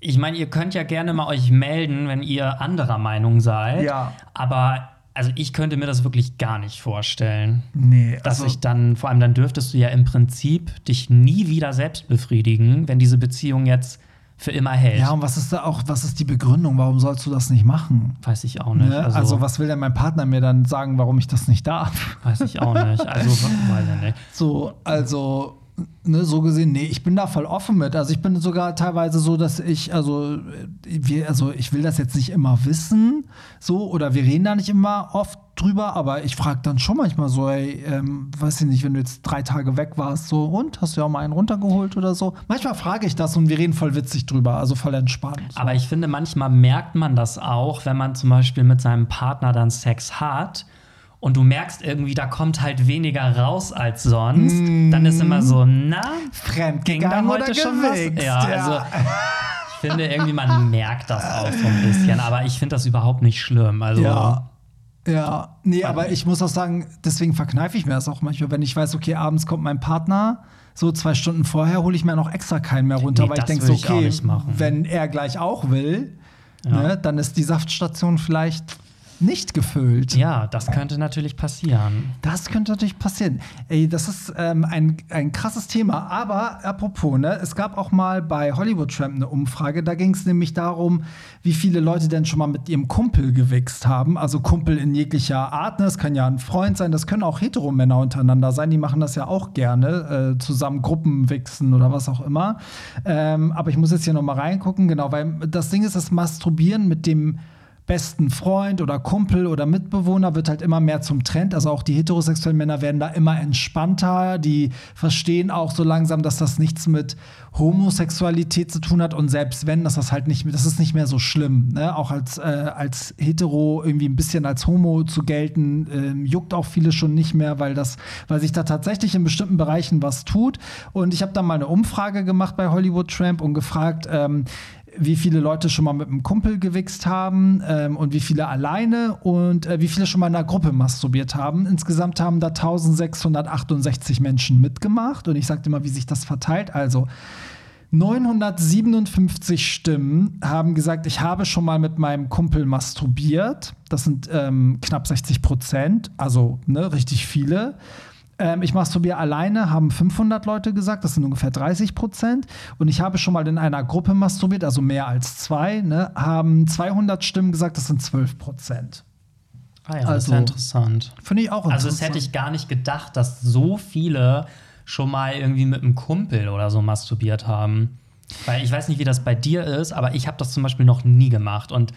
ich meine, ihr könnt ja gerne mal euch melden, wenn ihr anderer Meinung seid. Ja. Aber also ich könnte mir das wirklich gar nicht vorstellen. Nee, Dass also, ich dann, vor allem dann dürftest du ja im Prinzip dich nie wieder selbst befriedigen, wenn diese Beziehung jetzt für immer hält. ja, und was ist da auch, was ist die Begründung? Warum sollst du das nicht machen? Weiß ich auch nicht. Ne? Also, Also, was will denn mein Partner mir dann sagen, warum ich das nicht darf? weiß ich auch nicht. Also, <laughs> weiß ich nicht. So, also, ne, so gesehen, nee, ich bin da voll offen mit. Also ich bin sogar teilweise so, dass ich, also, wir, also ich will das jetzt nicht immer wissen, so, oder wir reden da nicht immer oft drüber, aber ich frage dann schon manchmal so, ey, ähm, weiß ich nicht, wenn du jetzt drei Tage weg warst, so, und hast du ja auch mal einen runtergeholt oder so? Manchmal frage ich das und wir reden voll witzig drüber, also voll entspannt. So. Aber ich finde, manchmal merkt man das auch, wenn man zum Beispiel mit seinem Partner dann Sex hat und du merkst irgendwie, da kommt halt weniger raus als sonst. Dann ist immer so, na, ging da heute schon was? gewichst? Ja, also ich finde irgendwie, man merkt das auch so ein bisschen. Aber ich finde das überhaupt nicht schlimm. Also, Ja. Ja, nee, aber ich muss auch sagen, deswegen verkneife ich mir das auch manchmal, wenn ich weiß, okay, abends kommt mein Partner, so zwei Stunden vorher hole ich mir noch extra keinen mehr runter, Nee, weil ich denke so, okay, wenn er gleich auch will, ne, dann ist die Saftstation vielleicht nicht gefüllt. ja, das könnte natürlich passieren. Das könnte natürlich passieren. Ey, das ist ähm, ein, ein krasses Thema. Aber apropos, ne, es gab auch mal bei Hollywood Tramp eine Umfrage. Da ging es nämlich darum, wie viele Leute denn schon mal mit ihrem Kumpel gewichst haben. Also Kumpel in jeglicher Art. Ne? Das kann ja ein Freund sein, das können auch Heteromänner untereinander sein. Die machen das ja auch gerne. Äh, zusammen Gruppen wichsen oder was auch immer. Ähm, aber ich muss jetzt hier noch mal reingucken. Genau, weil das Ding ist, das Masturbieren mit dem besten Freund oder Kumpel oder Mitbewohner wird halt immer mehr zum Trend. Also auch die heterosexuellen Männer werden da immer entspannter. Die verstehen auch so langsam, dass das nichts mit Homosexualität zu tun hat und selbst wenn, dass das halt nicht, das ist nicht mehr so schlimm. Ne? Auch als, äh, als Hetero irgendwie ein bisschen als Homo zu gelten, ähm, juckt auch viele schon nicht mehr, weil das, weil sich da tatsächlich in bestimmten Bereichen was tut. Und ich habe da mal eine Umfrage gemacht bei Hollywood Tramp und gefragt, ähm, wie viele Leute schon mal mit einem Kumpel gewichst haben ähm, und wie viele alleine und äh, wie viele schon mal in einer Gruppe masturbiert haben. Insgesamt haben da 1668 Menschen mitgemacht und ich sagte mal, wie sich das verteilt. Also 957 Stimmen haben gesagt, ich habe schon mal mit meinem Kumpel masturbiert. Das sind ähm, knapp 60 Prozent, also ne, richtig viele. Ähm, ich masturbiere alleine, haben 500 Leute gesagt, das sind ungefähr 30 Prozent. Und ich habe schon mal in einer Gruppe masturbiert, also mehr als zwei, ne, haben 200 Stimmen gesagt, das sind 12 Prozent. Ah ja, Also, das ist ja interessant. Finde ich auch Also interessant. das hätte ich gar nicht gedacht, dass so viele schon mal irgendwie mit einem Kumpel oder so masturbiert haben. Weil ich weiß nicht, wie das bei dir ist, aber ich habe das zum Beispiel noch nie gemacht. Und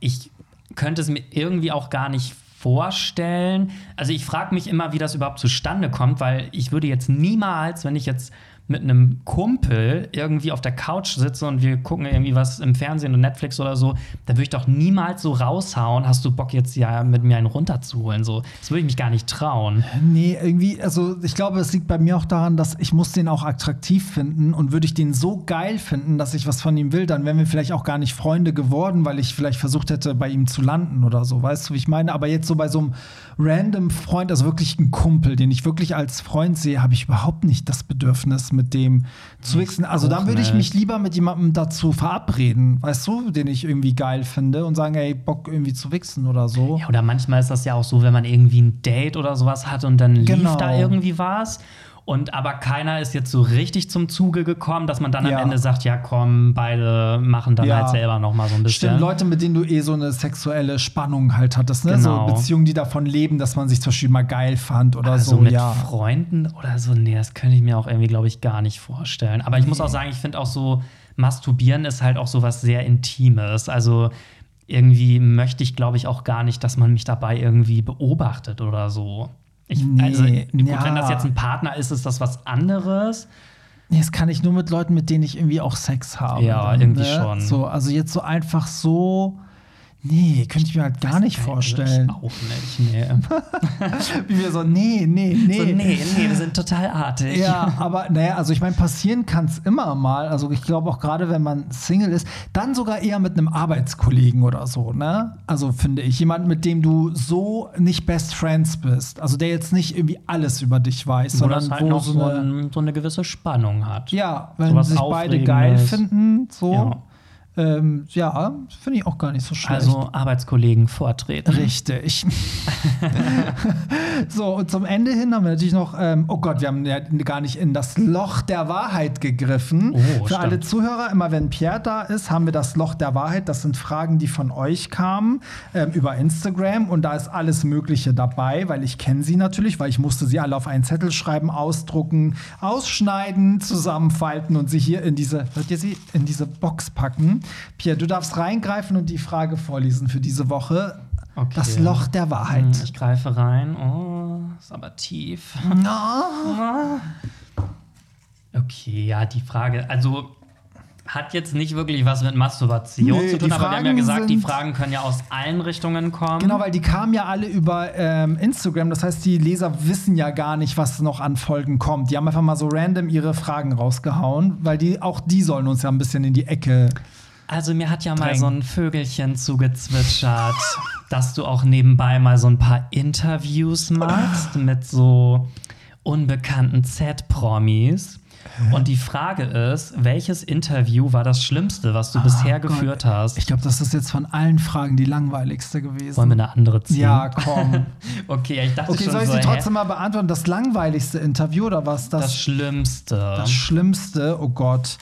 ich könnte es mir irgendwie auch gar nicht vorstellen. Also ich frage mich immer, wie das überhaupt zustande kommt, weil ich würde jetzt niemals, wenn ich jetzt mit einem Kumpel irgendwie auf der Couch sitze und wir gucken irgendwie was im Fernsehen und Netflix oder so, da würde ich doch niemals so raushauen, hast du Bock jetzt ja mit mir einen runterzuholen? So, das würde ich mich gar nicht trauen. Nee, irgendwie, also ich glaube, es liegt bei mir auch daran, dass ich muss den auch attraktiv finden und würde ich den so geil finden, dass ich was von ihm will, dann wären wir vielleicht auch gar nicht Freunde geworden, weil ich vielleicht versucht hätte, bei ihm zu landen oder so. Weißt du, wie ich meine? Aber jetzt so bei so einem random Freund, also wirklich ein Kumpel, den ich wirklich als Freund sehe, habe ich überhaupt nicht das Bedürfnis, mit dem zu wichsen. Also dann würde ich mich lieber mit jemandem dazu verabreden, weißt du, den ich irgendwie geil finde und sagen, ey, Bock irgendwie zu wichsen oder so. Ja, oder manchmal ist das ja auch so, wenn man irgendwie ein Date oder sowas hat und dann lief Genau. da irgendwie was. Und aber keiner ist jetzt so richtig zum Zuge gekommen, dass man dann Ja. am Ende sagt, ja komm, beide machen dann Ja. halt selber noch mal so ein bisschen. Stimmt, Leute, mit denen du eh so eine sexuelle Spannung halt hattest, ne? Genau. So Beziehungen, die davon leben, dass man sich zum Beispiel mal geil fand oder also so, mit ja. Freunden oder so, nee, das könnte ich mir auch irgendwie, glaube ich, gar nicht vorstellen. Aber ich muss auch sagen, ich finde auch so, Masturbieren ist halt auch so was sehr Intimes. Also irgendwie möchte ich, glaube ich, auch gar nicht, dass man mich dabei irgendwie beobachtet oder so. Ich, Nee, also gut, ja. wenn das jetzt ein Partner ist, ist das was anderes. Nee, das kann ich nur mit Leuten, mit denen ich irgendwie auch Sex habe. Ja, dann, irgendwie ne? schon. So, also jetzt so einfach so. Nee, könnte ich mir halt gar nicht vorstellen. Ich auch nicht, nee. <laughs> Wie wir so, nee, nee, nee. So, nee, nee, wir sind total artig. Ja, <laughs> aber naja, also ich meine, passieren kann es immer mal. Also ich glaube auch gerade, wenn man Single ist, dann sogar eher mit einem Arbeitskollegen oder so, ne? Also finde ich, jemand, mit dem du so nicht Best Friends bist. Also der jetzt nicht irgendwie alles über dich weiß, Wo sondern das halt wo noch so eine. ein, so eine gewisse Spannung hat. Ja, wenn Sowas sich beide geil finden, so. Ja. Ähm, ja, finde ich auch gar nicht so schlecht. Also Arbeitskollegen vortreten. Richtig. <laughs> so, und zum Ende hin haben wir natürlich noch, ähm, oh Gott, wir haben ja gar nicht in das Loch der Wahrheit gegriffen. Oh, Für stimmt. alle Zuhörer, immer wenn Pierre da ist, haben wir das Loch der Wahrheit. Das sind Fragen, die von euch kamen ähm, über Instagram. Und da ist alles Mögliche dabei, weil ich kenne sie natürlich, weil ich musste sie alle auf einen Zettel schreiben, ausdrucken, ausschneiden, zusammenfalten und sie hier in diese, hört ihr sie, in diese Box packen. Pierre, du darfst reingreifen und die Frage vorlesen für diese Woche. Okay. Das Loch der Hm, Wahrheit. Ich greife rein. Oh, ist aber tief. Okay, ja, die Frage, also hat jetzt nicht wirklich was mit Masturbation Nee, zu tun, aber wir haben ja Fragen gesagt, die Fragen können ja aus allen Richtungen kommen. Genau, weil die kamen ja alle über ähm, Instagram. Das heißt, die Leser wissen ja gar nicht, was noch an Folgen kommt. Die haben einfach mal so random ihre Fragen rausgehauen, weil die auch die sollen uns ja ein bisschen in die Ecke. Also mir hat ja mal Drängen. so ein Vögelchen zugezwitschert, dass du auch nebenbei mal so ein paar Interviews machst mit so unbekannten Z-Promis. Und die Frage ist, welches Interview war das Schlimmste, was du bisher Ah, Gott. geführt hast? Ich glaube, das ist jetzt von allen Fragen die langweiligste gewesen. Wollen wir eine andere ziehen? ja, komm. <laughs> Okay, ich dachte Okay, schon soll ich so, sie hä? trotzdem mal beantworten? Das langweiligste Interview oder was? das, Das, Schlimmste. das Schlimmste, oh Gott.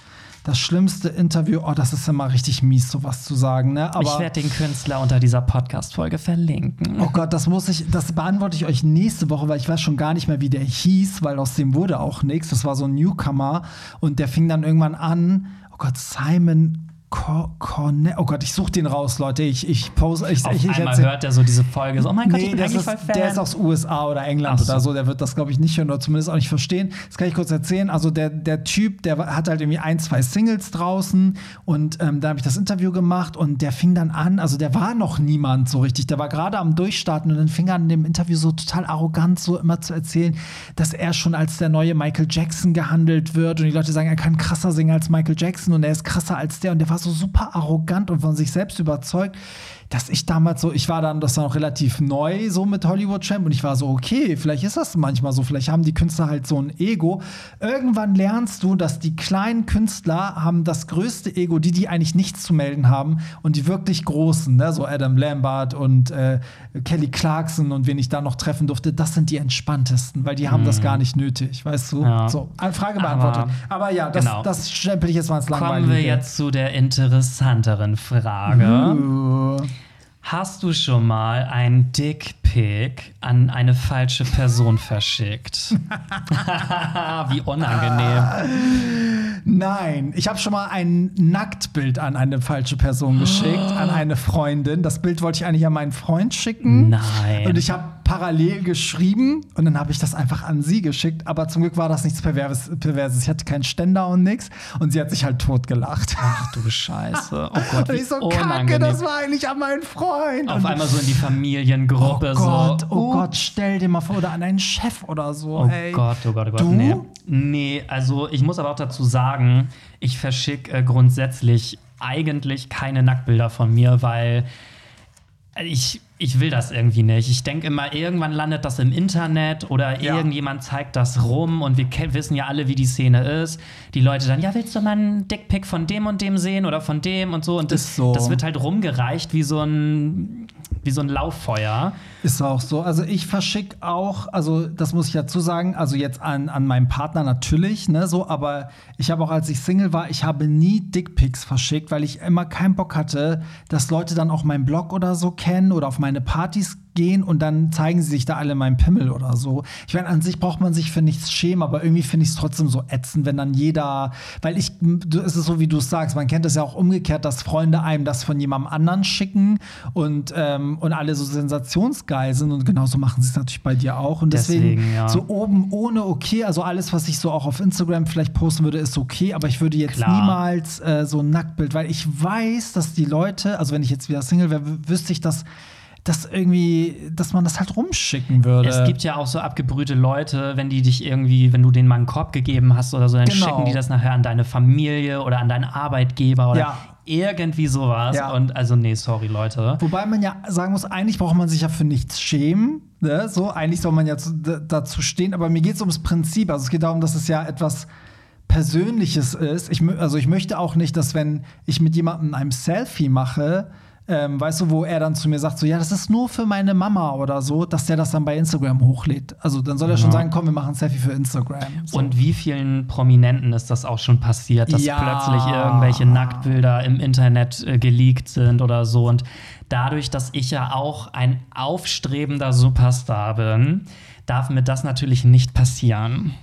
Das schlimmste Interview, oh, das ist immer richtig mies, sowas zu sagen, ne? Aber ich werde den Künstler unter dieser Podcast-Folge verlinken. Oh Gott, das muss ich, das beantworte ich euch nächste Woche, weil ich weiß schon gar nicht mehr, wie der hieß, weil aus dem wurde auch nichts. Das war so ein Newcomer und der fing dann irgendwann an. Oh Gott, Simon Cor Cornell. Oh Gott, ich suche den raus, Leute. Ich, ich pose, ich, Auf ich, ich einmal hört er so diese Folge so, oh mein Gott, ich Nee, bin das ist, voll Fan. der ist aus USA oder England so. oder so. Der wird das, glaube ich, nicht hören oder zumindest auch nicht verstehen. Das kann ich kurz erzählen. Also der, der Typ, der hat halt irgendwie ein, zwei Singles draußen und ähm, da habe ich das Interview gemacht und der fing dann an, also der war noch niemand so richtig. Der war gerade am Durchstarten und dann fing er an, in dem Interview so total arrogant so immer zu erzählen, dass er schon als der neue Michael Jackson gehandelt wird und die Leute sagen, er kann krasser singen als Michael Jackson und er ist krasser als der und der war so so super arrogant und von sich selbst überzeugt, dass ich damals so, ich war dann, das war noch relativ neu so mit Hollywood Champ und ich war so, okay, vielleicht ist das manchmal so, vielleicht haben die Künstler halt so ein Ego. Irgendwann lernst du, dass die kleinen Künstler haben das größte Ego, die, die eigentlich nichts zu melden haben und die wirklich großen, ne? so Adam Lambert und äh, Kelly Clarkson und wen ich da noch treffen durfte, das sind die entspanntesten, weil die haben das gar nicht nötig, weißt du? Ja. So, Frage beantwortet. Aber, ja, das, genau. das stempel ich jetzt mal ins Langweilige. Kommen wir jetzt zu der interessanteren Frage. Uh. Hast du schon mal ein Dickpick an eine falsche Person verschickt? <laughs> Wie unangenehm. Nein, ich habe schon mal ein Nacktbild an eine falsche Person geschickt, an <gasps> eine Freundin. Das Bild wollte ich eigentlich an meinen Freund schicken. Nein. Und ich habe parallel geschrieben und dann habe ich das einfach an sie geschickt. Aber zum Glück war das nichts Perverses. Perverses. Ich hatte keinen Ständer und nichts. Und sie hat sich halt totgelacht. Ach du Scheiße. Oh <laughs> Gott, Und ich so, unangenehm. kacke, das war eigentlich an meinen Freund. Auf und einmal so in die Oh Familiengruppe. Gott, so. oh Gott, stell dir mal vor, oder an einen Chef oder so. Oh ey. Gott, oh Gott, oh Gott. Du? Nee. nee, also ich muss aber auch dazu sagen, ich verschicke äh, grundsätzlich eigentlich keine Nacktbilder von mir, weil ich, ich will das irgendwie nicht. Ich denke immer, irgendwann landet das im Internet oder Ja. irgendjemand zeigt das rum und wir wissen ja alle, wie die Szene ist. Die Leute dann, ja, willst du mal einen Dickpick von dem und dem sehen oder von dem und so? Und das, so. das wird halt rumgereicht wie so ein, wie so ein Lauffeuer. Ist auch so. Also ich verschicke auch, also das muss ich dazu sagen, also jetzt an, an meinen Partner natürlich, ne, so, aber ich habe auch, als ich Single war, ich habe nie Dickpics verschickt, weil ich immer keinen Bock hatte, dass Leute dann auch meinen Blog oder so kennen oder auf meine Partys gehen und dann zeigen sie sich da alle meinen Pimmel oder so. Ich meine, an sich braucht man sich für nichts schämen, aber irgendwie finde ich es trotzdem so ätzend, wenn dann jeder, weil ich, es ist so, wie du es sagst, man kennt es ja auch umgekehrt, dass Freunde einem das von jemandem anderen schicken und, ähm, und alle so sensationsgeil sind und genauso machen sie es natürlich bei dir auch. Und deswegen, Deswegen, ja. so oben ohne okay, also alles, was ich so auch auf Instagram vielleicht posten würde, ist okay, aber ich würde jetzt Klar. niemals äh, so ein Nacktbild, weil ich weiß, dass die Leute, also wenn ich jetzt wieder Single wäre, wü- wüsste ich, dass dass irgendwie, dass man das halt rumschicken würde. Es gibt ja auch so abgebrühte Leute, wenn die dich irgendwie, wenn du denen mal einen Korb gegeben hast oder so, dann Genau. schicken die das nachher an deine Familie oder an deinen Arbeitgeber oder Ja. irgendwie sowas. Ja. Und also, nee, sorry, Leute. Wobei man ja sagen muss, eigentlich braucht man sich ja für nichts schämen. Ne? So, eigentlich soll man ja zu, dazu stehen. Aber mir geht es ums Prinzip. Also es geht darum, dass es ja etwas Persönliches ist. Ich, also ich möchte auch nicht, dass wenn ich mit jemandem ein Selfie mache, ähm, weißt du, wo er dann zu mir sagt, so ja, das ist nur für meine Mama oder so, dass der das dann bei Instagram hochlädt. Also dann soll er schon Ja. sagen, komm, wir machen ein Selfie für Instagram. So. Und wie vielen Prominenten ist das auch schon passiert, dass Ja. plötzlich irgendwelche Nacktbilder im Internet äh, geleakt sind oder so. Und dadurch, dass ich ja auch ein aufstrebender Superstar bin, darf mir das natürlich nicht passieren.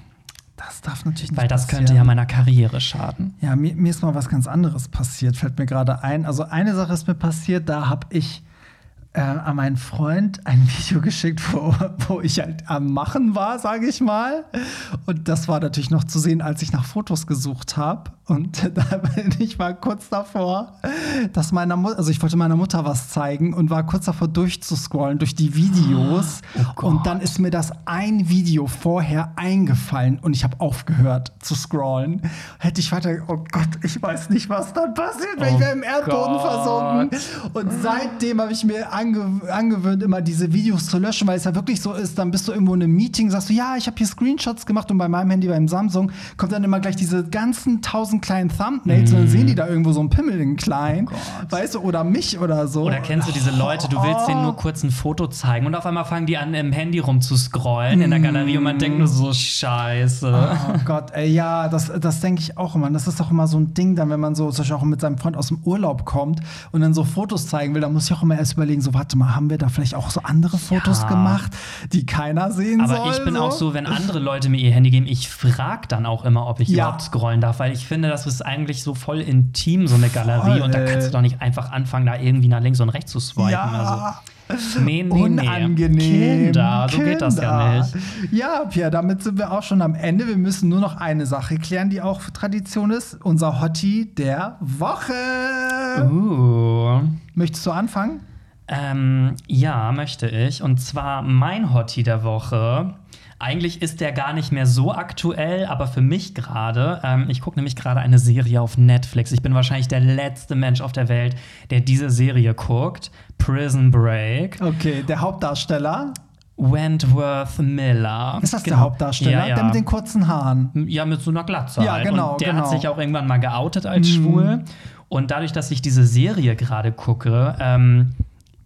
Das darf natürlich nicht Weil das passieren. könnte ja meiner Karriere schaden. Ja, mir, mir ist mal was ganz anderes passiert, fällt mir gerade ein. Also eine Sache ist mir passiert, da habe ich äh, an meinen Freund ein <laughs> Video geschickt, wo, wo ich halt am Machen war, sage ich mal. Und das war natürlich noch zu sehen, als ich nach Fotos gesucht habe. Und <laughs> da bin ich mal kurz davor, dass meiner Mutter, also ich wollte meiner Mutter was zeigen und war kurz davor durchzuscrollen durch die Videos. Oh und dann ist mir das ein Video vorher eingefallen und ich habe aufgehört zu scrollen. Hätte ich weiter, oh Gott, ich weiß nicht, was dann passiert, wenn Oh ich wäre im Erdboden Gott. versunken. Und seitdem habe ich mir ange angewöhnt, immer diese Videos zu löschen, weil es ja wirklich so ist, dann bist du irgendwo in einem Meeting, sagst du, ja, ich habe hier Screenshots gemacht und bei meinem Handy, beim Samsung, kommt dann immer gleich diese ganzen tausend kleinen Thumbnails und dann sehen die da irgendwo so einen Pimmel in klein, weißt du, oder mich oder so. Oder kennst du diese Leute, du willst denen nur kurz ein Foto zeigen und auf einmal fangen die an, im Handy rumzuscrollen in der Galerie und man denkt nur so, scheiße. Oh Gott, ey, ja, das, das denke ich auch immer. Das ist auch immer so ein Ding, dann, wenn man so zum Beispiel auch mit seinem Freund aus dem Urlaub kommt und dann so Fotos zeigen will, dann muss ich auch immer erst überlegen, so, warte mal, haben wir da vielleicht auch so andere Fotos Ja. gemacht, die keiner sehen soll? Aber ich bin auch so, wenn andere Leute mir ihr Handy geben, ich frage dann auch immer, ob ich Ja. überhaupt scrollen darf, weil ich finde, das ist eigentlich so voll intim, so eine Galerie. Voll. Und da kannst du doch nicht einfach anfangen, da irgendwie nach links und rechts zu swipen. Ja. Also, nee, nee, nee. Unangenehm. Kinder, so geht das ja Kinder. nicht. Ja, Pierre, damit sind wir auch schon am Ende. Wir müssen nur noch eine Sache klären, die auch Tradition ist. Unser Hottie der Woche. Uh. Möchtest du anfangen? Ähm, ja, möchte ich. Und zwar mein Hottie der Woche. Eigentlich ist der gar nicht mehr so aktuell, aber für mich gerade. Ähm, ich gucke nämlich gerade eine Serie auf Netflix. Ich bin wahrscheinlich der letzte Mensch auf der Welt, der diese Serie guckt. Prison Break. Okay, der Hauptdarsteller. Wentworth Miller. Ist das genau. der Hauptdarsteller? Ja, ja. Der mit den kurzen Haaren. Ja, mit so einer Glatze. Ja, halt. genau. Und der genau. hat sich auch irgendwann mal geoutet als mhm. schwul. Und dadurch, dass ich diese Serie gerade gucke, ähm,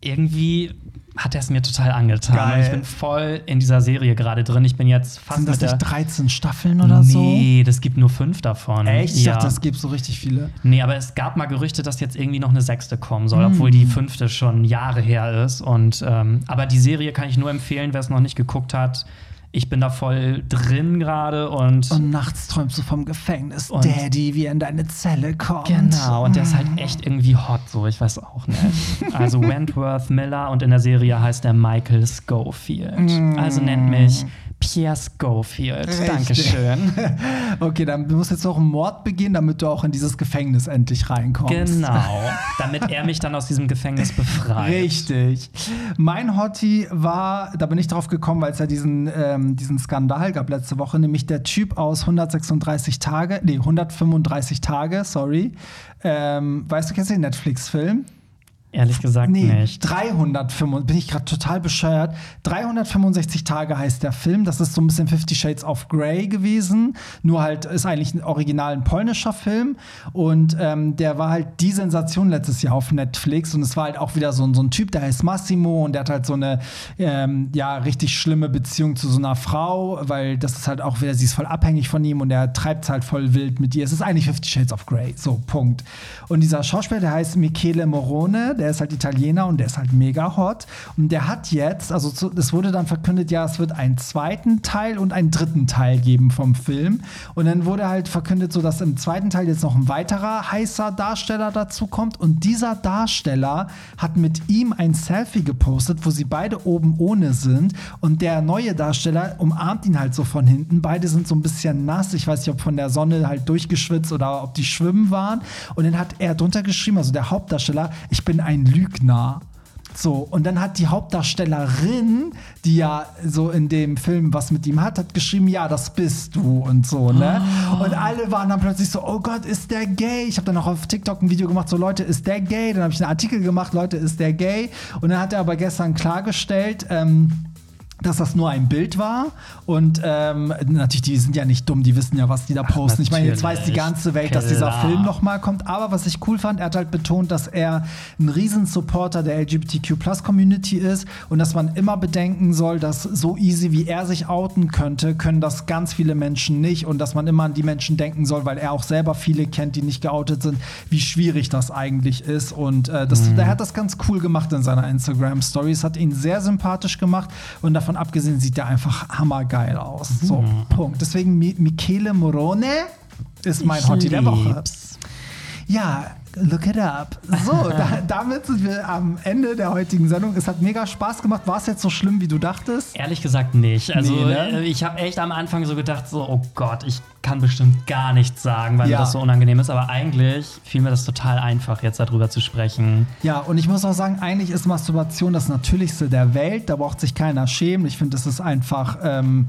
irgendwie hat er es mir total angetan. Geil. Und ich bin voll in dieser Serie gerade drin. Ich bin jetzt fast Sind das nicht der 13 Staffeln oder nee, so? Nee, das gibt nur fünf davon. Echt? Ich ja. dachte, es gibt so richtig viele. Nee, aber es gab mal Gerüchte, dass jetzt irgendwie noch eine sechste kommen soll, Mm. obwohl die fünfte schon Jahre her ist. Und ähm, aber die Serie kann ich nur empfehlen, wer es noch nicht geguckt hat. Ich bin da voll drin gerade und, Und nachts träumst du vom Gefängnis, Und- Daddy, wie er in deine Zelle kommt. Genau, und der ist halt echt irgendwie hot, so, ich weiß auch nicht. Also <laughs> Wentworth Miller und in der Serie heißt er Michael Schofield. Also nennt mich Pierre Schofield. Richtig. Dankeschön. <laughs> Okay, dann muss jetzt noch ein Mord begehen, damit du auch in dieses Gefängnis endlich reinkommst. Genau, <laughs> damit er mich dann aus diesem Gefängnis befreit. Richtig. Mein Hottie war, da bin ich drauf gekommen, weil es ja diesen, ähm, diesen Skandal gab letzte Woche, nämlich der Typ aus 136 Tage, nee, 135 Tage, sorry. Ähm, weißt du, kennst du den Netflix-Film? Ehrlich gesagt Nee, nicht. 365, bin ich gerade total bescheuert. 365 Tage heißt der Film. Das ist so ein bisschen Fifty Shades of Grey gewesen. Nur halt ist eigentlich ein original ein polnischer Film. Und ähm, der war halt die Sensation letztes Jahr auf Netflix. Und es war halt auch wieder so, ein- so ein Typ, der heißt Massimo und der hat halt so eine ähm, ja, richtig schlimme Beziehung zu so einer Frau, weil das ist halt auch wieder, sie ist voll abhängig von ihm und er treibt es halt voll wild mit ihr. Es ist eigentlich Fifty Shades of Grey. So, Punkt. Und dieser Schauspieler, der heißt Michele Morone, der ist halt Italiener und der ist halt mega hot. Und der hat jetzt, also zu, es wurde dann verkündet, ja, es wird einen zweiten Teil und einen dritten Teil geben vom Film. Und dann wurde halt verkündet, so dass im zweiten Teil jetzt noch ein weiterer heißer Darsteller dazu kommt. Und dieser Darsteller hat mit ihm ein Selfie gepostet, wo sie beide oben ohne sind. Und der neue Darsteller umarmt ihn halt so von hinten. Beide sind so ein bisschen nass. Ich weiß nicht, ob von der Sonne halt durchgeschwitzt oder ob die schwimmen waren. Und dann hat er drunter geschrieben, also der Hauptdarsteller, ich bin ein Lügner. So, und dann hat die Hauptdarstellerin, die ja so in dem Film was mit ihm hat, hat geschrieben, ja, das bist du und so, ne? Und alle waren dann plötzlich so, oh Gott, ist der gay? Ich habe dann auch auf TikTok ein Video gemacht, so Leute, ist der gay? Dann habe ich einen Artikel gemacht, Leute, ist der gay? Und dann hat er aber gestern klargestellt, ähm, dass das nur ein Bild war. Und ähm, natürlich, die sind ja nicht dumm, die wissen ja, was die da posten. Ich meine, jetzt weiß die ganze Welt, dass dieser Klar. Film nochmal kommt. Aber was ich cool fand, er hat halt betont, dass er ein Riesensupporter der LGBTQ-Plus-Community ist und dass man immer bedenken soll, dass so easy wie er sich outen könnte, können das ganz viele Menschen nicht und dass man immer an die Menschen denken soll, weil er auch selber viele kennt, die nicht geoutet sind, wie schwierig das eigentlich ist. Und äh, das, der hat das ganz cool gemacht in seiner Instagram-Story. Es hat ihn sehr sympathisch gemacht und davon abgesehen sieht er einfach hammergeil aus. So, Punkt. Deswegen Mi Michele Morone ist mein Ich Hottie der Woche. Ja, look it up. So, <laughs> da, damit sind wir am Ende der heutigen Sendung. Es hat mega Spaß gemacht. War es jetzt so schlimm, wie du dachtest? Ehrlich gesagt nicht. Also Nee, ne? äh, ich habe echt am Anfang so gedacht, so, oh Gott, ich kann bestimmt gar nichts sagen, weil Ja. mir das so unangenehm ist. Aber eigentlich fiel mir das total einfach, jetzt darüber zu sprechen. Ja, und ich muss auch sagen, eigentlich ist Masturbation das Natürlichste der Welt. Da braucht sich keiner schämen. Ich finde, das ist einfach. Ähm,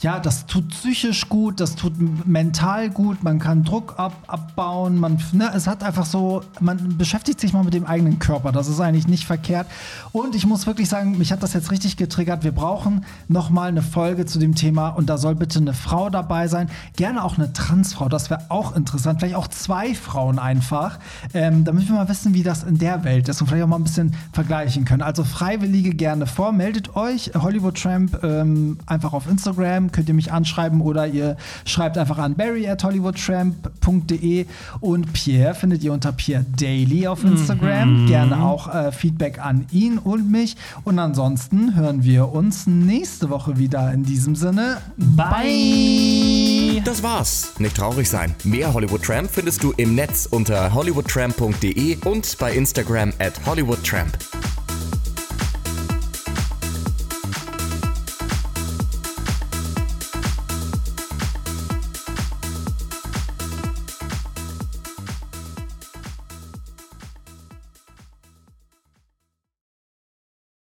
ja, das tut psychisch gut, das tut mental gut, man kann Druck ab, abbauen, man, ne, es hat einfach so, man beschäftigt sich mal mit dem eigenen Körper, das ist eigentlich nicht verkehrt. Und ich muss wirklich sagen, mich hat das jetzt richtig getriggert, wir brauchen noch mal eine Folge zu dem Thema und da soll bitte eine Frau dabei sein, gerne auch eine Transfrau, das wäre auch interessant, vielleicht auch zwei Frauen einfach, ähm, damit wir mal wissen, wie das in der Welt ist und vielleicht auch mal ein bisschen vergleichen können. Also Freiwillige gerne vor, meldet euch, Hollywood Tramp ähm, einfach auf Instagram, könnt ihr mich anschreiben oder ihr schreibt einfach an barry at hollywoodtramp.de und Pierre findet ihr unter Pierre Daily auf Instagram. Gerne auch äh, Feedback an ihn und mich. Und ansonsten hören wir uns nächste Woche wieder. In diesem Sinne, Bye! Das war's. Nicht traurig sein. Mehr Hollywood Tramp findest du im Netz unter hollywoodtramp.de und bei Instagram at hollywoodtramp.